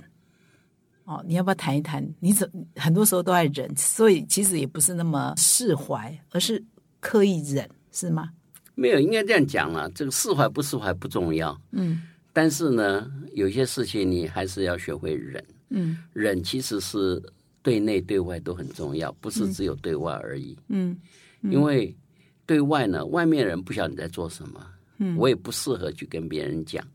哦，你要不要谈一谈？你怎很多时候都在忍，所以其实也不是那么释怀，而是刻意忍，是吗？
没有，应该这样讲了。这个释怀不释怀不重要，嗯，但是呢，有些事情你还是要学会忍，嗯，忍其实是对内对外都很重要，不是只有对外而已，嗯，因为对外呢，外面人不晓得你在做什么，嗯，我也不适合去跟别人讲，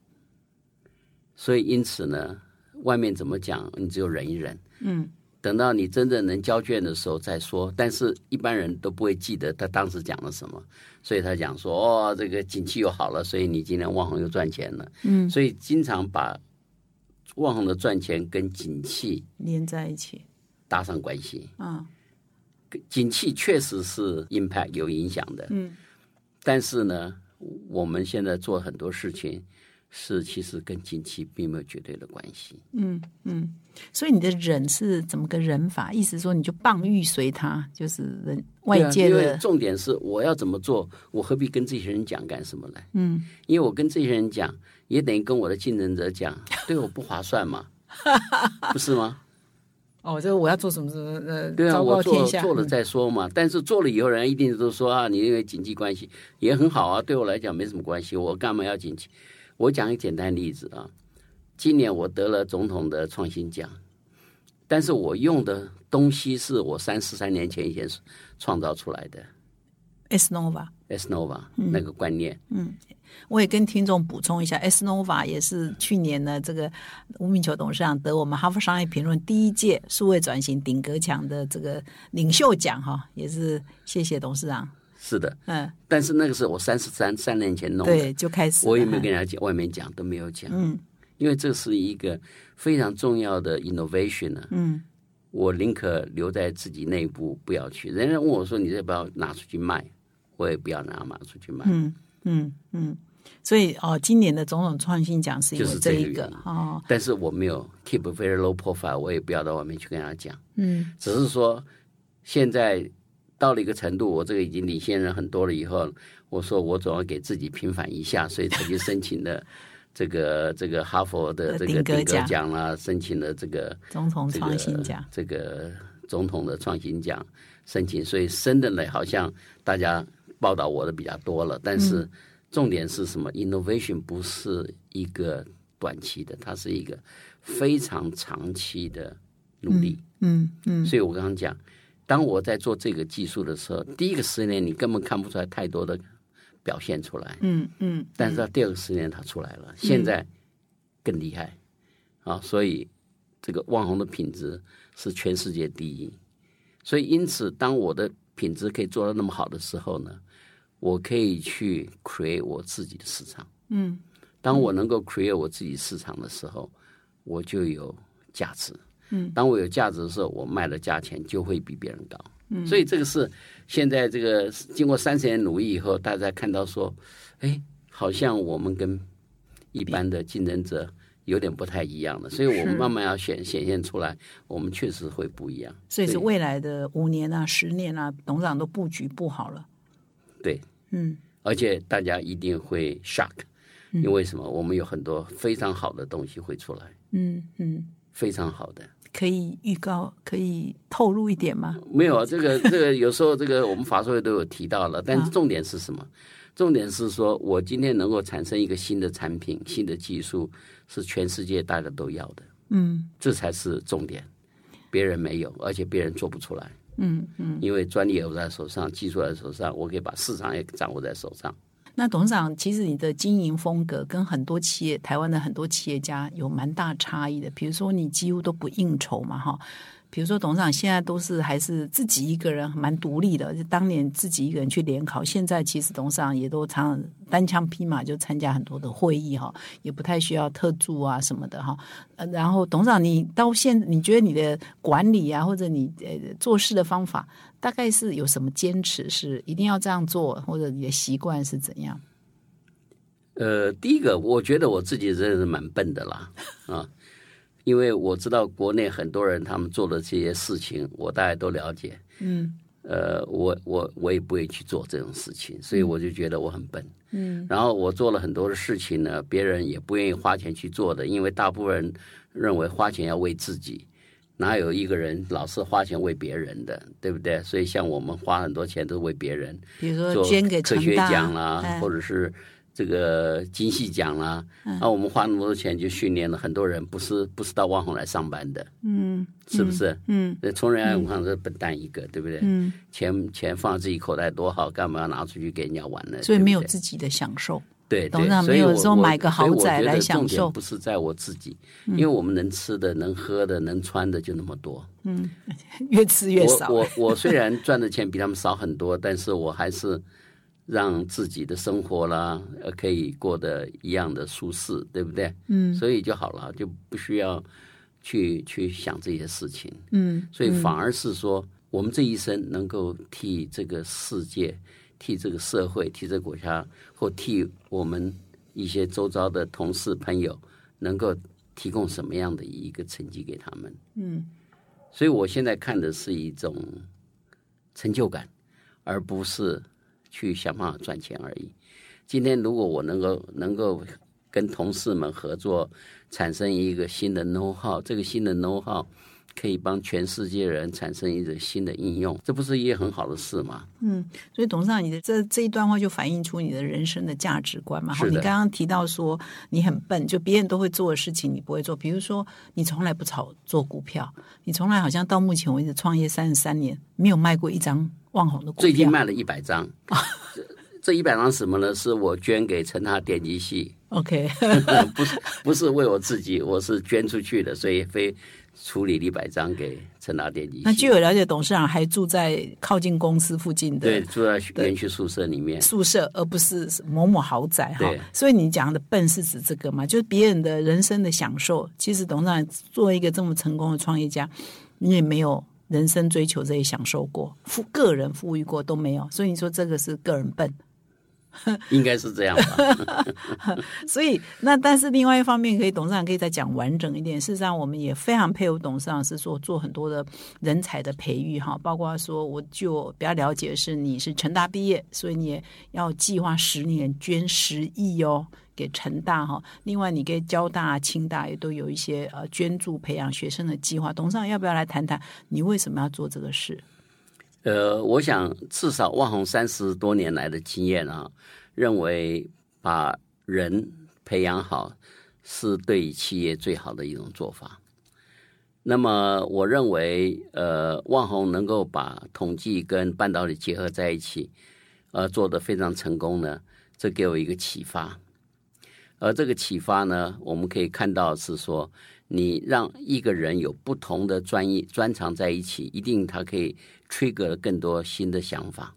所以因此呢。外面怎么讲，你只有忍一忍。嗯，等到你真正能交卷的时候再说。但是一般人都不会记得他当时讲了什么，所以他讲说：“哦，这个景气又好了，所以你今天旺红又赚钱了。”嗯，所以经常把旺红的赚钱跟景气
连在一起，
搭上关系。啊，景气确实是 impact 有影响的。嗯，但是呢，我们现在做很多事情。是，其实跟景气并没有绝对的关系。
嗯嗯，所以你的忍是怎么个忍法？意思说你就棒欲随他，就是人外界的。
重点是我要怎么做，我何必跟这些人讲干什么呢？嗯，因为我跟这些人讲，也等于跟我的竞争者讲，对我不划算嘛，不是吗？
哦，这个我要做什么什么呃，
对啊，我做做了再说嘛。但是做了以后，人家一定都说啊，你因为经济关系也很好啊，对我来讲没什么关系，我干嘛要经济？我讲一个简单例子啊，今年我得了总统的创新奖，但是我用的东西是我三十三年前以前创造出来的
，S Nova，S
Nova 那个观念。
嗯，我也跟听众补充一下，S Nova 也是去年呢这个吴敏球董事长得我们哈佛商业评论第一届数位转型顶格奖的这个领袖奖哈，也是谢谢董事长。
是的，嗯，但是那个是我三十三三年前弄的，
对，就开始，
我也没有跟人家讲，外面讲都没有讲，嗯，因为这是一个非常重要的 innovation 呢，嗯，我宁可留在自己内部，不要去。人家问我说：“你要不要拿出去卖？”我也不要拿拿出去卖。
嗯嗯嗯，所以哦，今年的种种创新奖是
就是
这
一个。哦，但是我没有 keep very low profile，我也不要到外面去跟人家讲，嗯，只是说现在。到了一个程度，我这个已经领先人很多了。以后我说我总要给自己平反一下，所以才去申请了这个这个哈佛的这个顶格奖啦，申请了这个
总统创新奖，
这个总统的创新奖申请。所以深的呢，好像大家报道我的比较多了。但是重点是什么？Innovation 不是一个短期的，它是一个非常长期的努力。嗯嗯，所以我刚刚讲。当我在做这个技术的时候，第一个十年你根本看不出来太多的表现出来，嗯嗯，但是到第二个十年它出来了，现在更厉害啊！所以这个网红的品质是全世界第一，所以因此当我的品质可以做到那么好的时候呢，我可以去 create 我自己的市场，嗯，当我能够 create 我自己市场的时候，我就有价值。嗯，当我有价值的时候，我卖的价钱就会比别人高。嗯，所以这个是现在这个经过三十年努力以后，大家看到说，哎，好像我们跟一般的竞争者有点不太一样了。所以我们慢慢要显显现出来，我们确实会不一样。
所以是未来的五年啊、十年啊，董事长都布局不好了。
对，嗯，而且大家一定会 shock，因为什么？我们有很多非常好的东西会出来。嗯嗯，非常好的。
可以预告，可以透露一点吗？
没有啊，这个这个有时候这个我们法说会都有提到了，但重点是什么？重点是说我今天能够产生一个新的产品、新的技术，是全世界大家都要的。嗯，这才是重点，别人没有，而且别人做不出来。嗯嗯，因为专利也在手上，技术在手上，我可以把市场也掌握在手上。
那董事长，其实你的经营风格跟很多企业、台湾的很多企业家有蛮大差异的。比如说，你几乎都不应酬嘛，哈。比如说董事长现在都是还是自己一个人，蛮独立的。就当年自己一个人去联考，现在其实董事长也都常常单枪匹马就参加很多的会议哈，也不太需要特助啊什么的哈。然后董事长，你到现你觉得你的管理啊，或者你呃做事的方法，大概是有什么坚持？是一定要这样做，或者你的习惯是怎样？
呃，第一个，我觉得我自己真的是蛮笨的啦，啊，因为我知道国内很多人他们做的这些事情，我大概都了解，
嗯，
呃，我我我也不会去做这种事情，所以我就觉得我很笨，
嗯，
然后我做了很多的事情呢，别人也不愿意花钱去做的，因为大部分人认为花钱要为自己，哪有一个人老是花钱为别人的，对不对？所以像我们花很多钱都是为别人，
比如说
做
捐给
科学奖啦，
哎。
或者是这个金系奖啦，
嗯
那、我们花那么多钱就训练了很多人，不是不是到万宏来上班的，
嗯，
是不是？
嗯
那从人来武康是笨蛋一个，对不对？
嗯，
钱钱放在自己口袋多好，干嘛要拿出去给人家玩呢？
所以没有自己的享受。
对，所以
有说
我
买个豪宅来享受嗯
不是在我自己，因为我们能吃的、能喝的、能穿的就那么多。
嗯 越吃越少。
我我 我虽然赚的钱比他们少很多，但是我还是让自己的生活啦，呃，可以过得一样的舒适，对不对？
嗯
所以就好了，就不需要去去想这些事情。
嗯
所以反而是说，我们这一生能够替这个世界、替这个社会、替这个国家，或替我们一些周遭的同事朋友，能够提供什么样的一个成绩给他们。
嗯
所以我现在看的是一种成就感，而不是去想办法赚钱而已。今天如果我能够能够跟同事们合作，产生一个新的 know how，这个新的 know how 可以帮全世界人产生一个新的应用，这不是一件很好的事吗？
嗯，所以董事长，你的这这一段话就反映出你的人生的价值观嘛。
是的
你刚刚提到说你很笨，就别人都会做的事情你不会做，比如说你从来不炒做股票，你从来好像到目前为止创业三十三年没有卖过一张万红的股票。
最近卖了一百张，这这一百张什么呢？是我捐给成大电机系
，OK，
不是不是为我自己，我是捐出去的，所以非处理了一百张给成大电机系。
那据我了解，董事长还住在靠近公司附近的
对，
的
住在园区宿舍里面。
宿舍，而不是某某豪宅哈。所以你讲的笨是指这个嘛？就是别人的人生的享受。其实董事长作为一个这么成功的创业家，你也没有人生追求这些享受过，富个人富裕过都没有。所以你说这个是个人笨。
应该是这样吧？
所以那但是另外一方面，可以董事长可以再讲完整一点。事实上，我们也非常佩服董事长是说做很多的人才的培育哈，包括说我就比较了解是你是成大毕业，所以你也要计划十年捐十亿哦。给成大哈，另外你给交大、清大也都有一些呃捐助培养学生的计划。董事长要不要来谈谈你为什么要做这个事？
呃，我想至少万红三十多年来的经验啊，认为把人培养好是对企业最好的一种做法。那么，我认为，呃，万红能够把统计跟半导体结合在一起，呃，做得非常成功呢，这给我一个启发。而这个启发呢，我们可以看到是说，你让一个人有不同的专业专长在一起，一定他可以 trigger 了更多新的想法。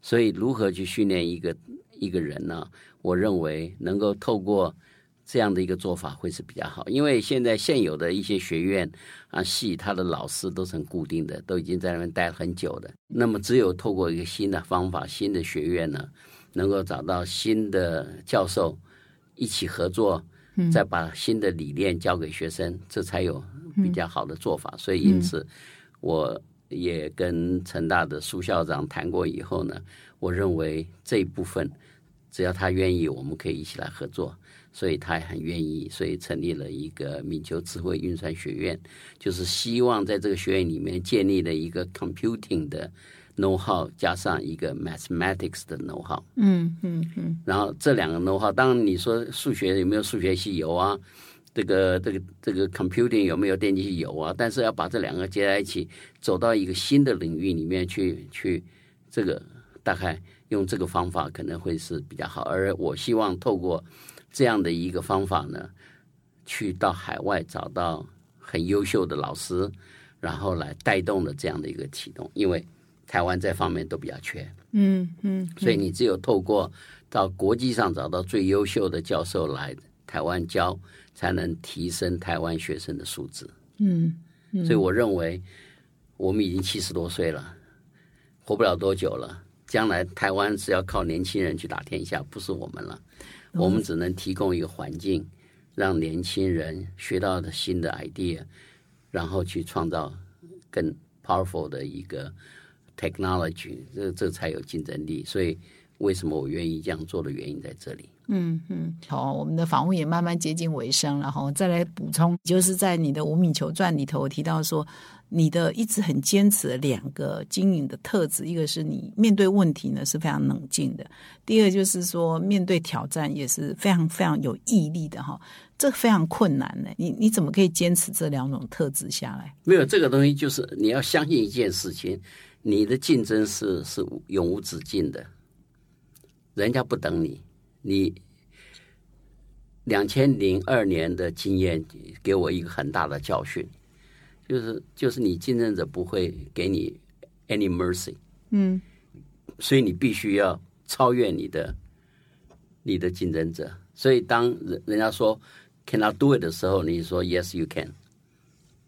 所以，如何去训练一个一个人呢？我认为能够透过这样的一个做法会是比较好，因为现在现有的一些学院啊系，他的老师都是很固定的，都已经在那边待很久的。那么，只有透过一个新的方法、新的学院呢，能够找到新的教授。一起合作，再把新的理念教给学生，这才有比较好的做法。所以，因此我也跟成大的苏校长谈过以后呢，我认为这一部分只要他愿意，我们可以一起来合作。所以他也很愿意，所以成立了一个闽球智慧运算学院，就是希望在这个学院里面建立了一个 computing 的 know how 加上一个 mathematics 的 know how。
嗯嗯嗯，
然后这两个 know how，当然你说数学有没有数学系有啊？这个这个这个 computing 有没有电机系有啊？但是要把这两个接在一起，走到一个新的领域里面去，去这个大概用这个方法可能会是比较好。而我希望透过这样的一个方法呢，去到海外找到很优秀的老师，然后来带动了这样的一个启动，因为台湾这方面都比较缺，
嗯嗯，
所以你只有透过到国际上找到最优秀的教授来台湾教，才能提升台湾学生的素质。
嗯，
所以我认为我们已经七十多岁了，活不了多久了。将来台湾是要靠年轻人去打天下，不是我们了。我们只能提供一个环境，让年轻人学到的新的 idea，然后去创造更 powerful 的一个 technology，这这才有竞争力。所以，为什么我愿意这样做的原因在这里。
嗯嗯，好，我们的访问也慢慢接近尾声了哈。再来补充，就是在你的《五米球传》里头提到说，你的一直很坚持的两个经营的特质，一个是你面对问题呢是非常冷静的，第二就是说面对挑战也是非常非常有毅力的哈。这非常困难呢，你你怎么可以坚持这两种特质下来？
没有这个东西，就是你要相信一件事情，你的竞争是是永无止境的，人家不等你。你两千零二年的经验给我一个很大的教训，就是就是你竞争者不会给你 any mercy，
嗯，
所以你必须要超越你的你的竞争者。所以当人人家说 cannot do it 的时候，你说 yes you can，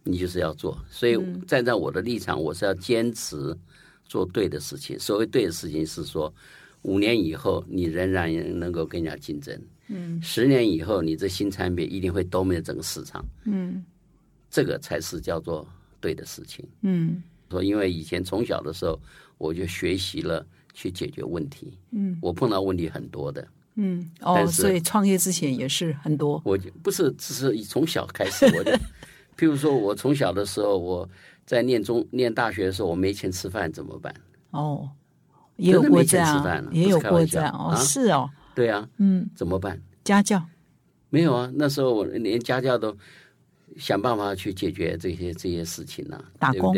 你就是要做。所以站在我的立场，我是要坚持做对的事情。所谓对的事情是说。五年以后，你仍然能够跟人家竞争。
嗯，
十年以后，你这新产品一定会 dominate 整个市场。
嗯，
这个才是叫做对的事情。
嗯，
说因为以前从小的时候，我就学习了去解决问题。
嗯，
我碰到问题很多的。
嗯，哦，所以创业之前也是很多。
我就不是只是从小开始，我就 譬如说我从小的时候，我在念中念大学的时候，我没钱吃饭怎么办？
哦。也有过这样，也有过这样
哦，
是哦，
对啊，
嗯，
怎么办？
家教
没有啊，那时候我连家教都想办法去解决这些这些事情呢，
打工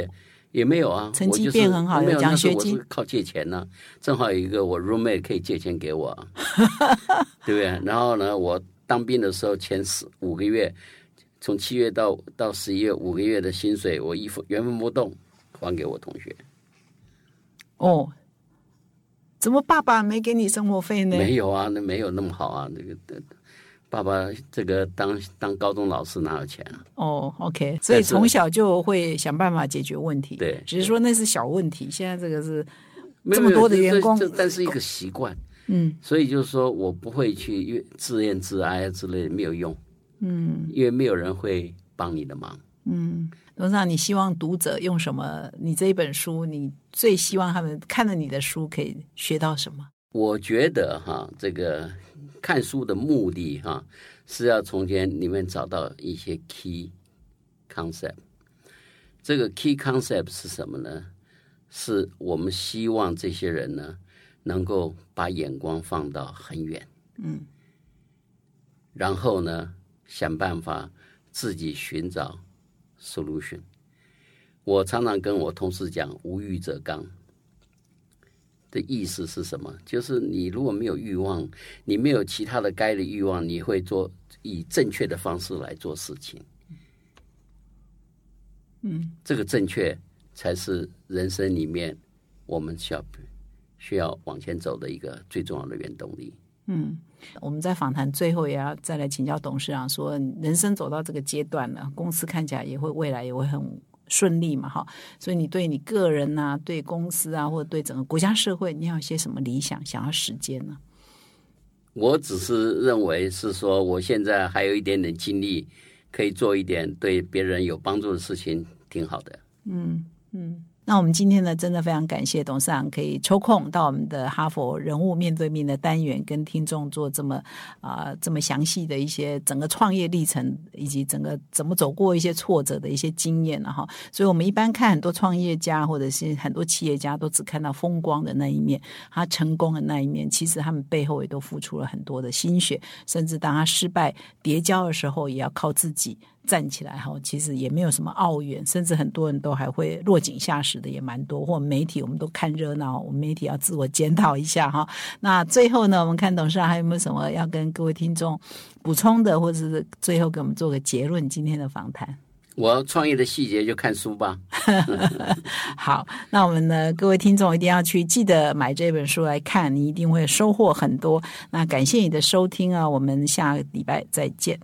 也没有啊，
成绩变很好，
有
奖学金，
靠借钱呢，正好有一个我 roommate 可以借钱给我，对不对？然后呢，我当兵的时候前四五个月，从七月到到十一月五个月的薪水，我一分原封不动还给我同学，
哦。怎么爸爸没给你生活费呢？
没有啊，那没有那么好啊。那个爸爸这个当当高中老师哪有钱啊？
哦，OK，所以从小就会想办法解决问题。
对，
只是说那是小问题。现在这个是这么多的员工，
但是一个习惯。
嗯，
所以就是说我不会去自怨自哀之类的，没有用。
嗯，
因为没有人会帮你的忙。
嗯。董事长，你希望读者用什么？你这一本书，你最希望他们看了你的书可以学到什么？
我觉得哈，这个看书的目的哈，是要从间里面找到一些 key concept。这个 key concept 是什么呢？是我们希望这些人呢，能够把眼光放到很远，
嗯，
然后呢，想办法自己寻找。solution，我常常跟我同事讲“无欲则刚”的意思是什么？就是你如果没有欲望，你没有其他的该的欲望，你会做以正确的方式来做事情。
嗯，
这个正确才是人生里面我们需要需要往前走的一个最重要的原动力。
嗯，我们在访谈最后也要再来请教董事长，说人生走到这个阶段了，公司看起来也会未来也会很顺利嘛，哈。所以你对你个人呐，对公司啊，或者对整个国家社会，你有些什么理想想要实践呢？
我只是认为是说，我现在还有一点点精力，可以做一点对别人有帮助的事情，挺好的。
嗯嗯。那我们今天呢，真的非常感谢董事长可以抽空到我们的哈佛人物面对面的单元，跟听众做这么啊这么详细的一些整个创业历程，以及整个怎么走过一些挫折的一些经验了哈。所以我们一般看很多创业家或者是很多企业家，都只看到风光的那一面，他成功的那一面，其实他们背后也都付出了很多的心血，甚至当他失败跌跤的时候，也要靠自己。站起来哈，其实也没有什么傲远，甚至很多人都还会落井下石的也蛮多。或媒体我们都看热闹，我们媒体要自我检讨一下哈。那最后呢，我们看董事长还有没有什么要跟各位听众补充的，或者是最后给我们做个结论？今天的访谈，
我创业的细节就看书吧。
好，那我们呢，各位听众一定要去记得买这本书来看，你一定会收获很多。那感谢你的收听啊，我们下个礼拜再见。